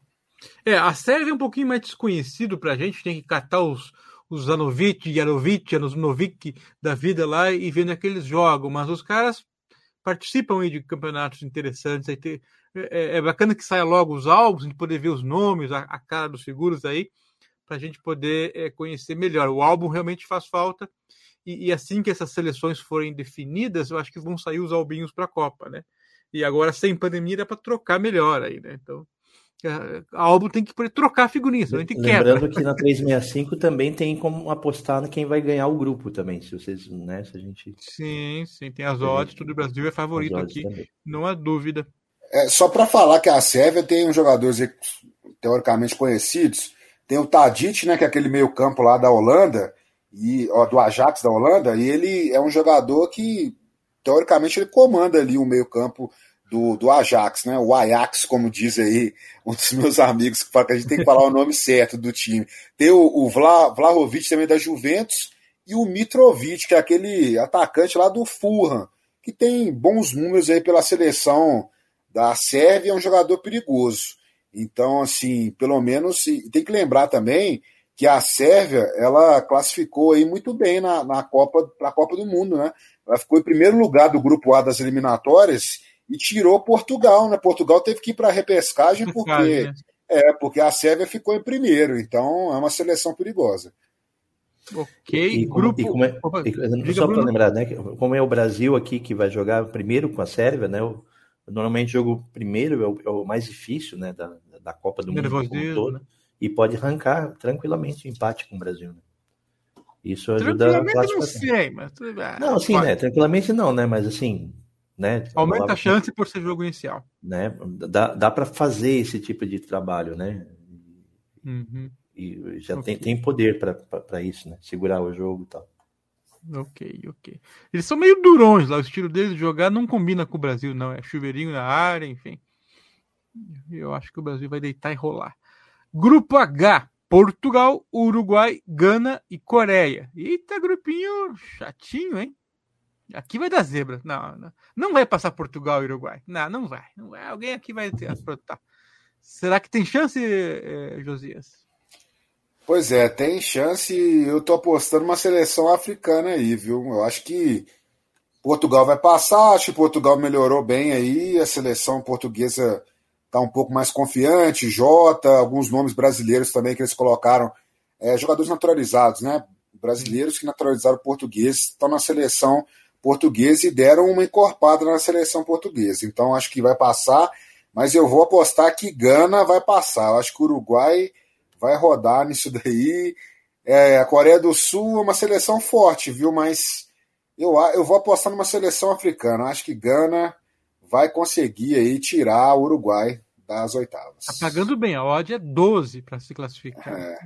É, a Sérvia é um pouquinho mais desconhecido pra gente, tem que catar os, os Zanovic, Janovic, Janosnovic da vida lá e vendo aqueles jogos, mas os caras participam aí de campeonatos interessantes. Aí ter, é, é, bacana que saia logo os álbuns, a gente poder ver os nomes, a, a cara dos figuras aí, para a gente poder é, conhecer melhor. O álbum realmente faz falta. E, e, assim que essas seleções forem definidas, eu acho que vão sair os albinhos para a Copa, né? E agora, sem pandemia, dá para trocar melhor aí, né? Então, a álbum tem que trocar figurinhas, a gente Lembrando quebra. que na 365 também tem como apostar quem vai ganhar o grupo também, se vocês, né, se a gente... Sim, sim, tem as odds, todo o Brasil é favorito aqui, também. não há dúvida. É, só para falar que a Sérvia tem uns jogadores teoricamente conhecidos, tem o Tadic, né, que é aquele meio campo lá da Holanda, e ó, do Ajax da Holanda, e ele é um jogador que teoricamente ele comanda ali o meio campo do, do Ajax, né? O Ajax, como diz aí um dos meus amigos, que fala que a gente tem que falar o nome certo do time. Tem o, o Vla, Vlahovic também da Juventus e o Mitrovic, que é aquele atacante lá do Fulham, que tem bons números aí pela seleção da Sérvia, é um jogador perigoso. Então, assim, pelo menos tem que lembrar também que a Sérvia ela classificou aí muito bem na, na Copa, na Copa do Mundo, né? Ela ficou em primeiro lugar do grupo A das eliminatórias e tirou Portugal, né? Portugal teve que ir para a repescagem porque né? é porque a Sérvia ficou em primeiro, então é uma seleção perigosa. Ok, e, grupo. E como é, e, só para lembrar, né? Como é o Brasil aqui que vai jogar primeiro com a Sérvia, né? O, normalmente jogo primeiro é o, é o, mais difícil, né? Da, da Copa do Mundo como todo, né? e pode arrancar tranquilamente o empate com o Brasil. Né? Isso ajuda a Não, sei, mas... não, sim, né? Tranquilamente não, né? Mas assim, né? Aumenta a chance por ser jogo inicial. Né? Dá, dá para fazer esse tipo de trabalho, né? Uhum. E já okay. tem, tem poder para isso, né? Segurar o jogo e tal. Ok, ok. Eles são meio durões lá, o estilo deles de jogar não combina com o Brasil, não. É chuveirinho na área, enfim. Eu acho que o Brasil vai deitar e rolar. Grupo H: Portugal, Uruguai, Gana e Coreia. Eita, grupinho chatinho, hein? Aqui vai dar zebra. Não, não, não vai passar Portugal e Uruguai. Não, não vai. Não vai. Alguém aqui vai aprontar. Será que tem chance, eh, Josias? Pois é, tem chance. Eu tô apostando uma seleção africana aí, viu? Eu acho que Portugal vai passar. Acho que Portugal melhorou bem aí. A seleção portuguesa tá um pouco mais confiante. Jota, alguns nomes brasileiros também que eles colocaram. É, jogadores naturalizados, né? Brasileiros que naturalizaram português estão na seleção portuguesa e deram uma encorpada na seleção portuguesa. Então acho que vai passar, mas eu vou apostar que Gana vai passar. Eu acho que o Uruguai vai rodar nisso *laughs* daí. É, a Coreia do Sul é uma seleção forte, viu? Mas eu, eu vou apostar numa seleção africana. Acho que Gana vai conseguir aí tirar o Uruguai das oitavas. Tá pagando bem, a odd é 12 para se classificar. É.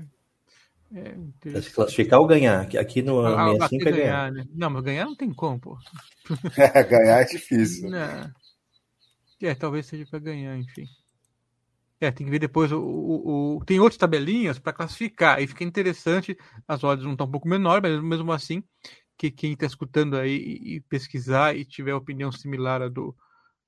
É se classificar ou ganhar? Aqui no ah, 65 é ganhar. ganhar né? Não, mas ganhar não tem como, pô. *laughs* É, ganhar é difícil. Não. É, talvez seja para ganhar, enfim. É, tem que ver depois o, o, o tem outras tabelinhas para classificar. Aí fica interessante. As odds não estão um pouco menor, mas mesmo assim, que quem está escutando aí e, e, pesquisar e tiver opinião similar à do,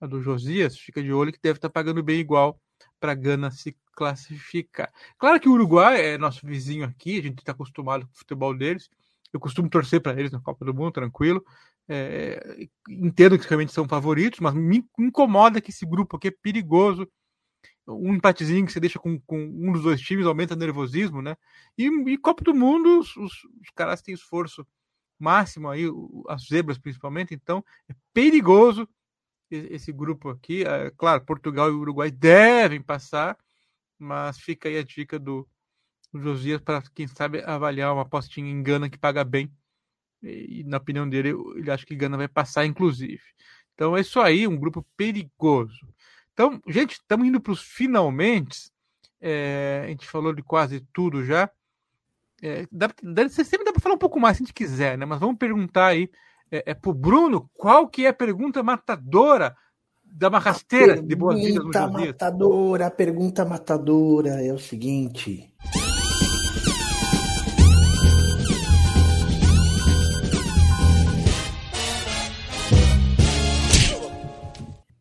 à do Josias, fica de olho que deve estar tá pagando bem igual para Gana se classificar. Claro que o Uruguai é nosso vizinho aqui, a gente está acostumado com o futebol deles. Eu costumo torcer para eles na Copa do Mundo, tranquilo. É, entendo que realmente são favoritos, mas me incomoda que esse grupo aqui é perigoso. Um empatezinho que você deixa com, com um dos dois times aumenta o nervosismo, né? E, e Copa do Mundo, os, os, os caras têm esforço máximo aí, as zebras principalmente, então é perigoso esse grupo aqui. É, claro, Portugal e Uruguai devem passar, mas fica aí a dica do, Josias para quem sabe avaliar uma apostinha em Gana que paga bem. E, na opinião dele, ele acha que Gana vai passar, inclusive. Então é isso aí, um grupo perigoso. Então, gente, estamos indo para os finalmente. É, a gente falou de quase tudo já. É, dá, dá, sempre dá para falar um pouco mais se a gente quiser, né? Mas vamos perguntar aí é, é o Bruno qual que é a pergunta matadora da uma rasteira de boas-vindas no Pergunta matadora, a pergunta matadora é o seguinte.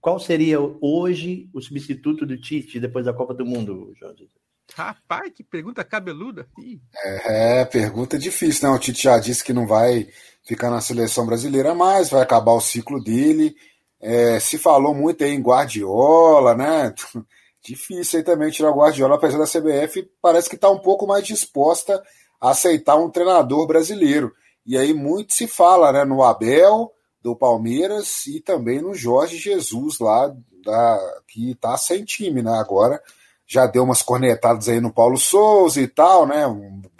Qual seria hoje o substituto do Tite depois da Copa do Mundo, Jorge? Rapaz, que pergunta cabeluda. É, é, pergunta difícil, né? O Tite já disse que não vai ficar na seleção brasileira mais, vai acabar o ciclo dele. É, se falou muito aí em Guardiola, né? *laughs* Difícil aí também tirar o Guardiola, apesar da CBF, parece que está um pouco mais disposta a aceitar um treinador brasileiro. E aí muito se fala né, no Abel, do Palmeiras, e também no Jorge Jesus, lá, da, que está sem time, né? Agora já deu umas cornetadas aí no Paulo Souza e tal, né?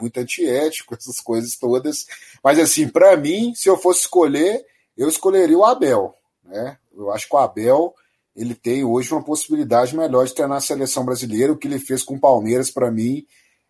Muito antiético, *laughs* essas coisas todas. Mas assim, para mim, se eu fosse escolher, eu escolheria o Abel, né? Eu acho que o Abel ele tem hoje uma possibilidade melhor de treinar a seleção brasileira. O que ele fez com o Palmeiras, para mim,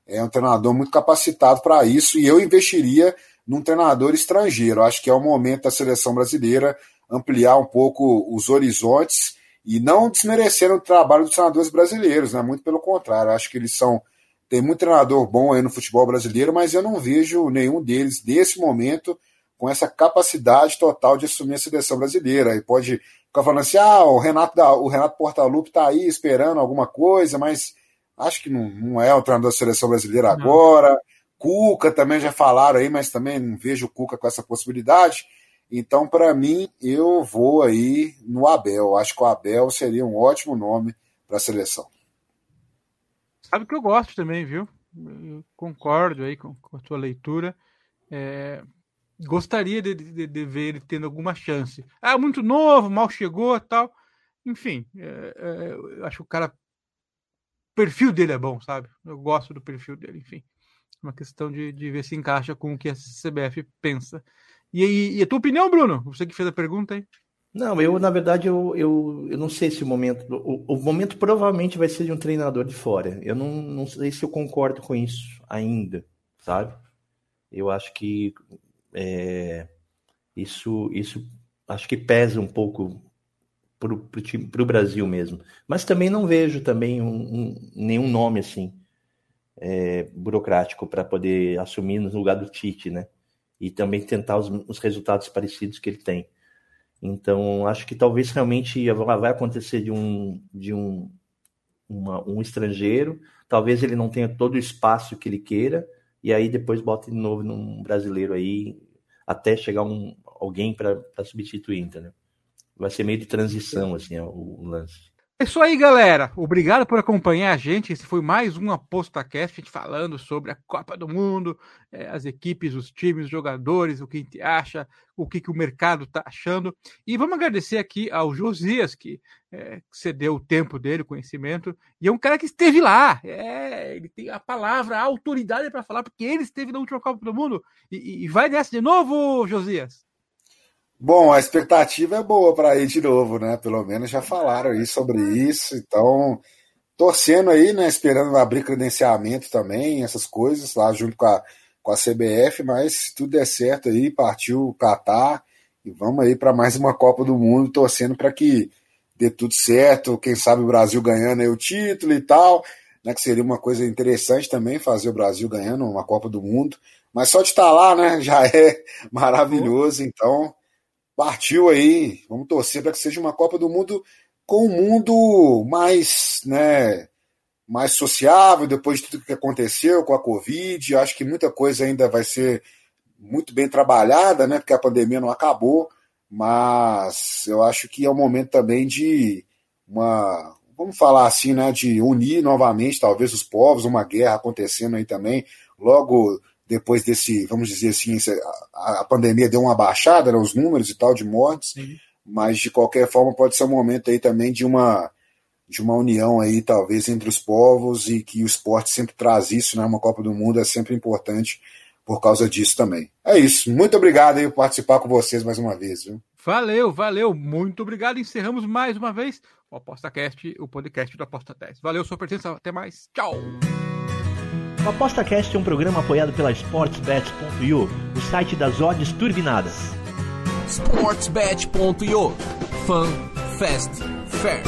é um treinador muito capacitado para isso. E eu investiria num treinador estrangeiro. Acho que é o momento da seleção brasileira ampliar um pouco os horizontes e não desmerecendo o trabalho dos treinadores brasileiros, né? Muito pelo contrário. Acho que eles são. Tem muito treinador bom aí no futebol brasileiro, mas eu não vejo nenhum deles, nesse momento, com essa capacidade total de assumir a seleção brasileira. E pode ficar falando assim: ah, o Renato, da, o Renato Portaluppi está aí esperando alguma coisa, mas acho que não, não é o treinador da seleção brasileira não. agora. Cuca também já falaram aí, mas também não vejo o Cuca com essa possibilidade. Então, para mim, eu vou aí no Abel. Acho que o Abel seria um ótimo nome para a seleção. Sabe que eu gosto também, viu? Eu concordo aí com, com a tua leitura. É, gostaria de, de, de, ver ele tendo alguma chance. Ah, muito novo, mal chegou tal. Enfim, é, é, eu acho que o cara. O perfil dele é bom, sabe? Eu gosto do perfil dele, enfim. É uma questão de, de ver se encaixa com o que a CBF pensa. E, e, e, a tua opinião, Bruno? Você que fez a pergunta aí. Não, eu, na verdade, eu, eu, eu não sei se o momento. O, o momento provavelmente vai ser de um treinador de fora. Eu não, não sei se eu concordo com isso ainda, sabe? Eu acho que é, isso, isso acho que pesa um pouco para o Brasil mesmo. Mas também não vejo também um, um, nenhum nome assim é, burocrático para poder assumir no lugar do Tite, né? E também tentar os, os, resultados parecidos que ele tem. Então, acho que talvez realmente vai acontecer de um, de um, uma, um estrangeiro, talvez ele não tenha todo o espaço que ele queira, e aí depois bota de novo num brasileiro aí, até chegar um, alguém para substituir, entendeu? Vai ser meio de transição, assim, o, o lance. É isso aí, galera. Obrigado por acompanhar a gente. Esse foi mais um ApostaCast falando sobre a Copa do Mundo, é, as equipes, os times, os jogadores, o que a gente acha, o que, que o mercado está achando. E vamos agradecer aqui ao Josias, que é, cedeu o tempo dele, o conhecimento, e é um cara que esteve lá. É, ele tem a palavra, a autoridade para falar, porque ele esteve na última Copa do Mundo. E, e vai nessa de novo, Josias? Bom, a expectativa é boa para ir de novo, né? Pelo menos já falaram aí sobre isso, então torcendo aí, né? Esperando abrir credenciamento também, essas coisas lá junto com a, com a CBF, mas se tudo der certo aí, partiu o Catar e vamos aí para mais uma Copa do Mundo, torcendo para que dê tudo certo, quem sabe o Brasil ganhando aí o título e tal, né? Que seria uma coisa interessante também fazer o Brasil ganhando uma Copa do Mundo, mas só de estar lá, né? *laughs* Já é maravilhoso, então partiu aí. Vamos torcer para que seja uma Copa do Mundo com um mundo mais, né, mais sociável depois de tudo que aconteceu com a Covid. Acho que muita coisa ainda vai ser muito bem trabalhada, né, porque a pandemia não acabou, mas eu acho que é o momento também de uma, vamos falar assim, né, de unir novamente talvez os povos, uma guerra acontecendo aí também, logo depois desse, vamos dizer assim, a, a pandemia deu uma baixada nos né, números e tal de mortes, Sim. mas de qualquer forma pode ser um momento aí também de uma de uma união aí talvez entre os povos e que o esporte sempre traz isso, né? Uma Copa do Mundo é sempre importante por causa disso também. É isso. Muito obrigado aí por participar com vocês mais uma vez, viu? Valeu, valeu. Muito obrigado. Encerramos mais uma vez o ApostaCast, o podcast do Aposta 10. Valeu sua presença. Até mais. Tchau. O ApostaCast é um programa apoiado pela SportsBet.io, o site das odds turbinadas. SportsBet.io Fun, Fast, Fair.